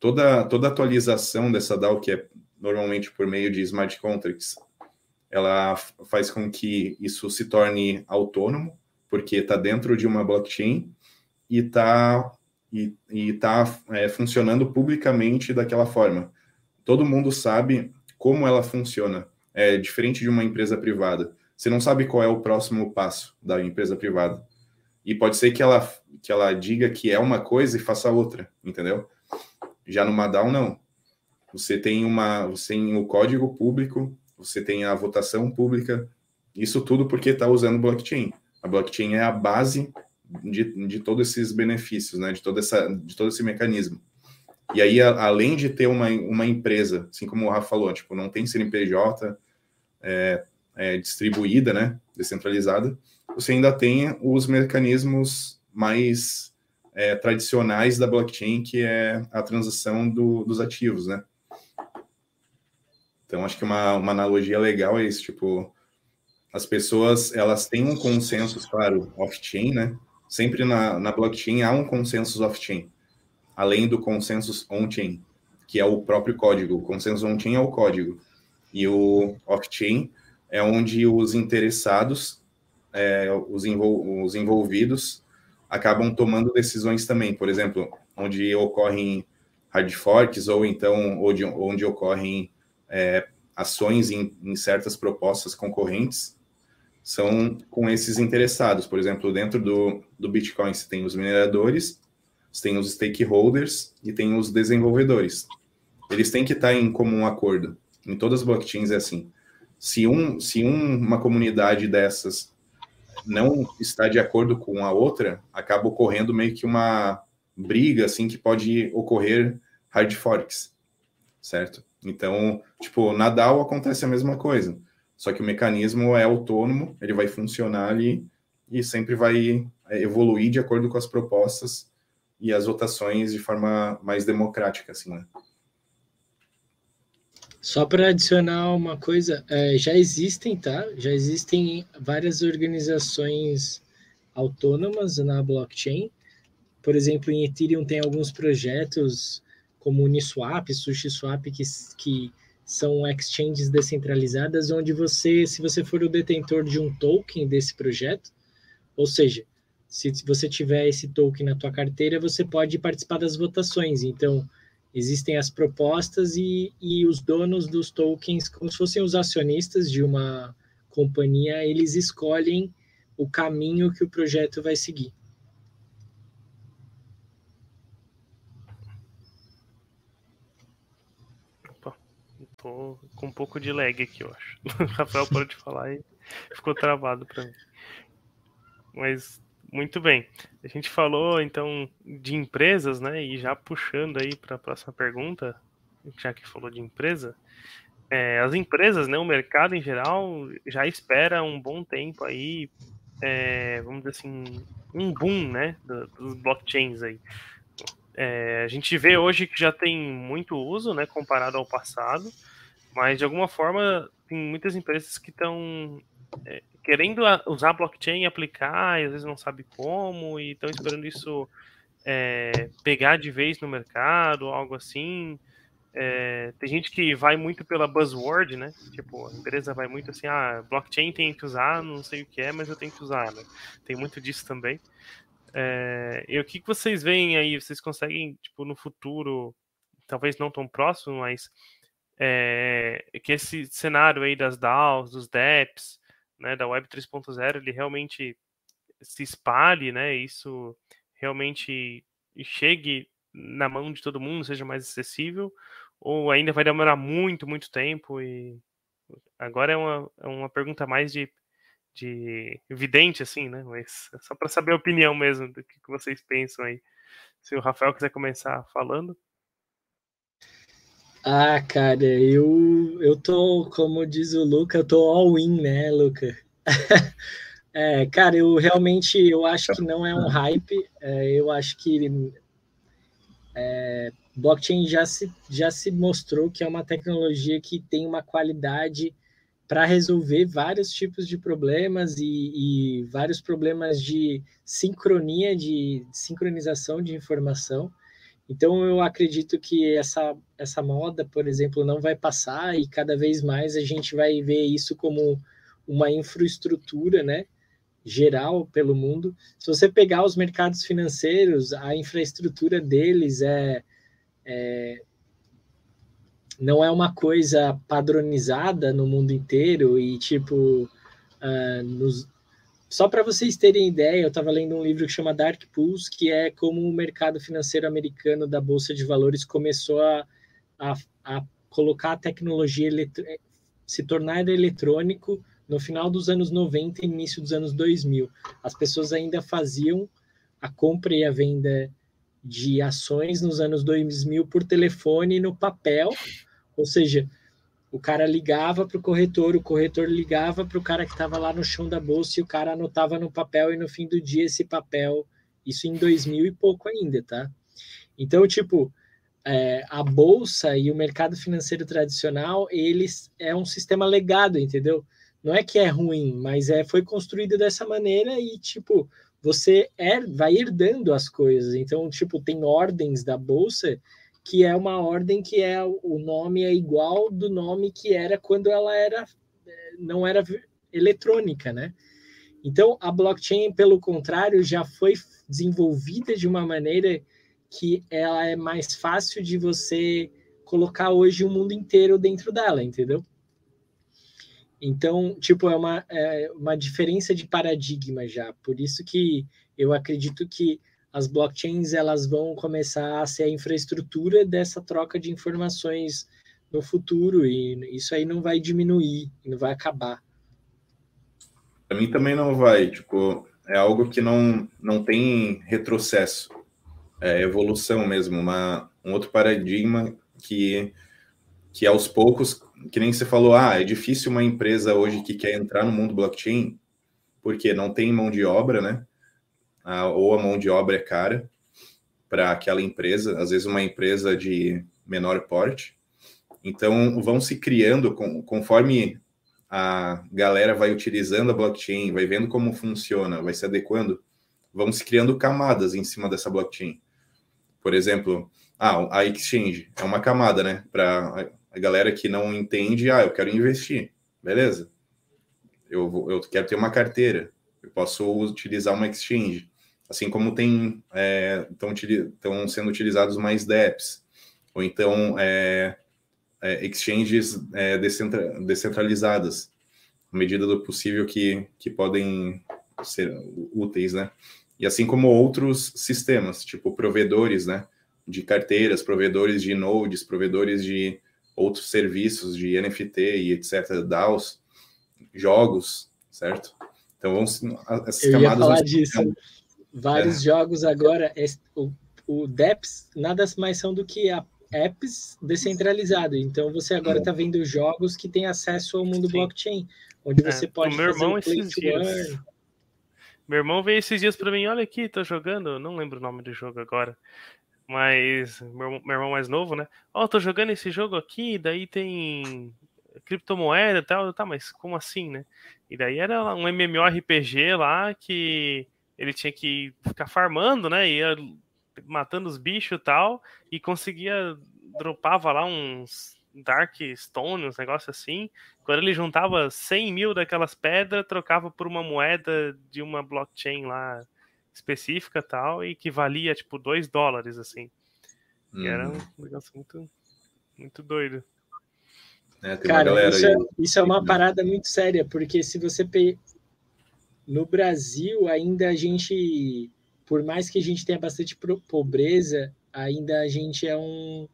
toda, toda atualização dessa DAO, que é normalmente por meio de smart contracts, ela faz com que isso se torne autônomo, porque está dentro de uma blockchain e está e, e tá, é, funcionando publicamente daquela forma. Todo mundo sabe como ela funciona. É diferente de uma empresa privada. Você não sabe qual é o próximo passo da empresa privada. E pode ser que ela, que ela diga que é uma coisa e faça outra, entendeu? Já no Madal, não. Você tem uma, você tem o código público, você tem a votação pública, isso tudo porque está usando blockchain. A blockchain é a base de, de todos esses benefícios, né? De, toda essa, de todo esse mecanismo. E aí, a, além de ter uma, uma empresa, assim como o Rafa falou, tipo, não tem CNPJ é, é, distribuída, né? Descentralizada, você ainda tem os mecanismos mais é, tradicionais da blockchain, que é a transação do, dos ativos, né? Então, acho que uma, uma analogia legal é isso, tipo, as pessoas, elas têm um consenso, claro, off-chain, né? Sempre na, na blockchain há um consenso off-chain, além do consenso on-chain, que é o próprio código. O consenso on-chain é o código. E o off-chain é onde os interessados, é, os, envol os envolvidos, acabam tomando decisões também. Por exemplo, onde ocorrem hard forks ou então onde, onde ocorrem é, ações em, em, certas propostas concorrentes são com esses interessados. Por exemplo, dentro do, do Bitcoin você tem os mineradores, você tem os stakeholders e tem os desenvolvedores. Eles têm que estar em comum acordo. Em todas as blockchains é assim. Se, um, se um, uma comunidade dessas não está de acordo com a outra, acaba ocorrendo meio que uma briga assim que pode ocorrer hard forks, certo? Então, tipo, na DAO acontece a mesma coisa, só que o mecanismo é autônomo, ele vai funcionar ali e sempre vai é, evoluir de acordo com as propostas e as votações de forma mais democrática, assim, né? Só para adicionar uma coisa, é, já existem, tá? Já existem várias organizações autônomas na blockchain. Por exemplo, em Ethereum tem alguns projetos como Uniswap, SushiSwap, que, que são exchanges descentralizadas, onde você, se você for o detentor de um token desse projeto, ou seja, se você tiver esse token na tua carteira, você pode participar das votações. Então, existem as propostas e, e os donos dos tokens, como se fossem os acionistas de uma companhia, eles escolhem o caminho que o projeto vai seguir. Tô com um pouco de lag aqui, eu acho. O Rafael pode falar e ficou travado para mim. Mas muito bem. A gente falou então de empresas, né? E já puxando aí para a próxima pergunta, já que falou de empresa, é, as empresas, né? O mercado em geral já espera um bom tempo aí, é, vamos dizer assim, um boom, né? Dos blockchains aí. É, a gente vê hoje que já tem muito uso, né? Comparado ao passado. Mas de alguma forma tem muitas empresas que estão é, querendo usar blockchain e aplicar, e às vezes não sabe como, e estão esperando isso é, pegar de vez no mercado, algo assim. é, tem gente que vai muito pela buzzword, né? Tipo, a empresa vai muito assim, ah, blockchain tem que usar, não sei o que é, mas eu tenho que usar, né? Tem muito disso também. É, e o que, que vocês veem aí? Vocês conseguem, tipo, no futuro, talvez não tão próximo, mas é, que esse cenário aí das DAOs, dos DEPs, né, da Web 3.0, ele realmente se espalhe, né? Isso realmente chegue na mão de todo mundo, seja mais acessível, ou ainda vai demorar muito, muito tempo e agora é uma, é uma pergunta mais de, de evidente, assim, né? Mas só para saber a opinião mesmo do que vocês pensam aí. Se o Rafael quiser começar falando. Ah, cara, eu, eu tô, como diz o Luca, eu tô all-in, né, Luca? é, cara, eu realmente, eu acho que não é um hype, é, eu acho que é, blockchain já se, já se mostrou que é uma tecnologia que tem uma qualidade para resolver vários tipos de problemas e, e, vários problemas de sincronia, de sincronização de informação. Então, eu acredito que essa, essa moda, por exemplo, não vai passar e cada vez mais a gente vai ver isso como uma infraestrutura, né? geral pelo mundo. Se você pegar os mercados financeiros, a infraestrutura deles é, é não é uma coisa padronizada no mundo inteiro e tipo uh, nos, só para vocês terem ideia, eu estava lendo um livro que chama Dark Pools, que é como o mercado financeiro americano da bolsa de valores começou a, a, a colocar a tecnologia se tornar eletrônico no final dos anos 90 e início dos anos 2000. As pessoas ainda faziam a compra e a venda de ações nos anos 2000 por telefone e no papel, ou seja, o cara ligava para o corretor, o corretor ligava para o cara que estava lá no chão da bolsa e o cara anotava no papel e no fim do dia esse papel, isso em 2000 e pouco ainda, tá? Então, tipo, é, a bolsa e o mercado financeiro tradicional, eles é um sistema legado, entendeu? não é que é ruim, mas é foi construído dessa maneira e tipo você é, vai herdando as coisas. Então, tipo, tem ordens da bolsa que é uma ordem que é o nome é igual do nome que era quando ela era não era eletrônica, né? Então, a blockchain, pelo contrário, já foi desenvolvida de uma maneira que ela é mais fácil de você colocar hoje o mundo inteiro dentro dela, entendeu? Então, tipo, é uma, é uma diferença de paradigma já. Por isso que eu acredito que as blockchains elas vão começar a ser a infraestrutura dessa troca de informações no futuro e isso aí não vai diminuir, não vai acabar. Para mim também não vai, tipo, é algo que não não tem retrocesso, é evolução mesmo, uma, um outro paradigma que que aos poucos que nem você falou, ah, é difícil uma empresa hoje que quer entrar no mundo blockchain, porque não tem mão de obra, né? Ah, ou a mão de obra é cara para aquela empresa, às vezes uma empresa de menor porte. Então, vão se criando com, conforme a galera vai utilizando a blockchain, vai vendo como funciona, vai se adequando, vão se criando camadas em cima dessa blockchain. Por exemplo, ah, a exchange é uma camada, né? Para a galera que não entende, ah, eu quero investir, beleza? Eu, eu quero ter uma carteira, eu posso utilizar uma exchange, assim como tem estão é, sendo utilizados mais DEPs, ou então é, é, exchanges é, descentra, descentralizadas, à medida do possível que, que podem ser úteis, né? E assim como outros sistemas, tipo provedores, né? De carteiras, provedores de nodes, provedores de outros serviços de NFT e etc, DAOs, jogos, certo? Então vamos essas Eu camadas. Ia falar disso. Vários é. jogos agora, o, o DEPS nada mais são do que a apps descentralizados. Então você agora está vendo jogos que têm acesso ao mundo Sim. blockchain, onde é, você pode meu irmão fazer esses dias. Meu irmão veio esses dias para mim, olha aqui, tô jogando, não lembro o nome do jogo agora. Mas meu, meu irmão mais novo, né? Ó, oh, tô jogando esse jogo aqui, daí tem criptomoeda e tal. Tá, mas como assim, né? E daí era um MMORPG lá que ele tinha que ficar farmando, né? Ia matando os bichos e tal, e conseguia dropava lá uns Dark Stone, uns negócios assim. Quando ele juntava 100 mil daquelas pedras, trocava por uma moeda de uma blockchain lá específica tal, e que valia tipo 2 dólares, assim. Hum. era um negócio muito, muito doido. É, Cara, isso é, isso é, uma parada muito séria, porque se você pe... no Brasil ainda a gente, por mais que a gente tenha bastante pobreza, ainda a gente é um,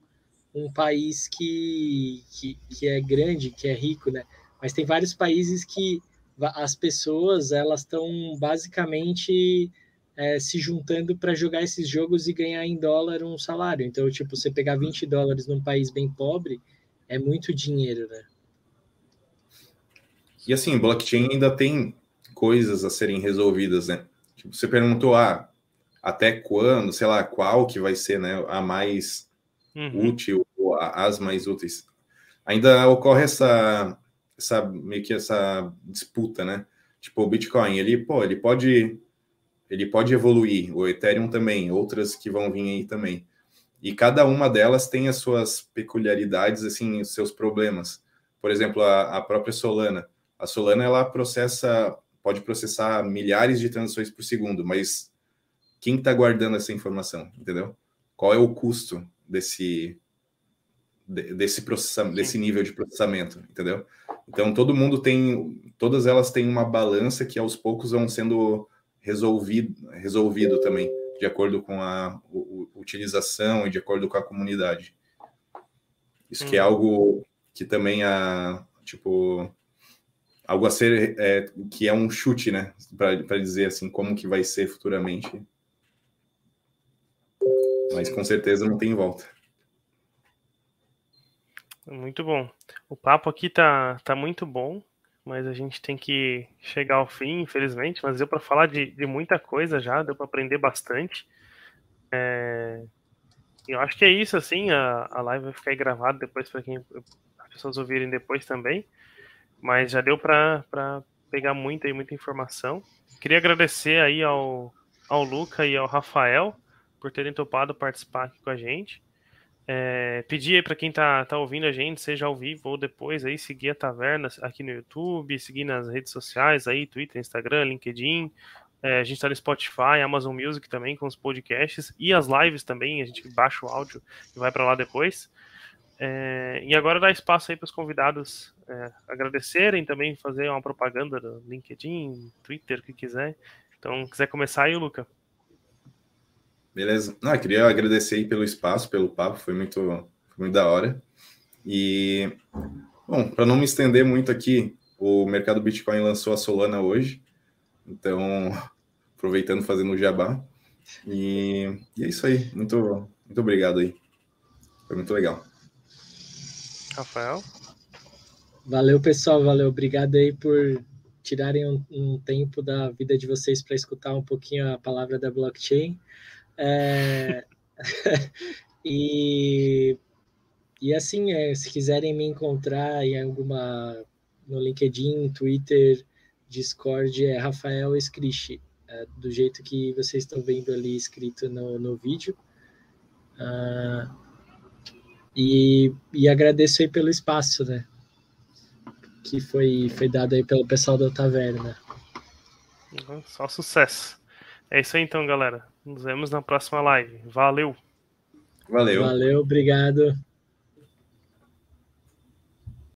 um país que, que, que é grande, que é rico, né? Mas tem vários países que as pessoas elas estão basicamente é, se juntando para jogar esses jogos e ganhar em dólar um salário. Então, tipo, você pegar 20 dólares num país bem pobre é muito dinheiro, né? E assim, blockchain ainda tem coisas a serem resolvidas, né? Tipo, você perguntou, ah, até quando, sei lá, qual que vai ser né, a mais uhum. útil, ou as mais úteis. Ainda ocorre essa, essa, meio que essa disputa, né? Tipo, o Bitcoin, ele, pô, ele pode ele pode evoluir, o Ethereum também, outras que vão vir aí também. E cada uma delas tem as suas peculiaridades, assim, os seus problemas. Por exemplo, a, a própria Solana. A Solana, ela processa, pode processar milhares de transações por segundo, mas quem está guardando essa informação, entendeu? Qual é o custo desse desse processamento, desse nível de processamento, entendeu? Então todo mundo tem, todas elas têm uma balança que aos poucos vão sendo resolvido, resolvido também, de acordo com a, utilização e de acordo com a comunidade. Isso hum. que é uhum. algo que também a tipo algo a ser é, que é um chute, né, para dizer assim como que vai ser futuramente. Mas com certeza não tem volta. Muito bom. O papo aqui tá, tá muito bom mas a gente tem que chegar ao fim, infelizmente. Mas deu para falar de, de, muita coisa já, deu para aprender bastante. É... Eu acho que é isso, assim. A, a live vai ficar gravada depois para quem as pessoas ouvirem depois também. Mas já deu para pegar muita e muita informação. Queria agradecer aí ao, ao Luca e ao Rafael por terem topado participar aqui com a gente. É, pedir aí para quem tá, tá ouvindo a gente, seja ao vivo ou depois, aí seguir a Taverna aqui no YouTube, seguir nas redes sociais aí, Twitter, Instagram, LinkedIn. É, a gente está no Spotify, Amazon Music também com os podcasts e as lives também. A gente baixa o áudio e vai para lá depois. É, e agora dá espaço aí para os convidados é, agradecerem, também fazer uma propaganda no LinkedIn, Twitter, o que quiser. Então, quiser começar aí, Luca. Beleza. Ah, queria agradecer aí pelo espaço, pelo papo, foi muito, foi muito da hora. E, bom, para não me estender muito aqui, o mercado Bitcoin lançou a Solana hoje, então, aproveitando, fazendo o jabá. E, e é isso aí, muito, muito obrigado aí. Foi muito legal. Rafael? Valeu, pessoal, valeu. Obrigado aí por tirarem um, um tempo da vida de vocês para escutar um pouquinho a palavra da blockchain. É... e, e assim, é, se quiserem me encontrar em alguma no LinkedIn, Twitter, Discord, é Rafael Escriche, é, do jeito que vocês estão vendo ali escrito no, no vídeo. Uh, e, e agradeço aí pelo espaço, né? Que foi, foi dado aí pelo pessoal da taverna. Só sucesso. É isso aí então, galera. Nos vemos na próxima live. Valeu. Valeu. Valeu, obrigado.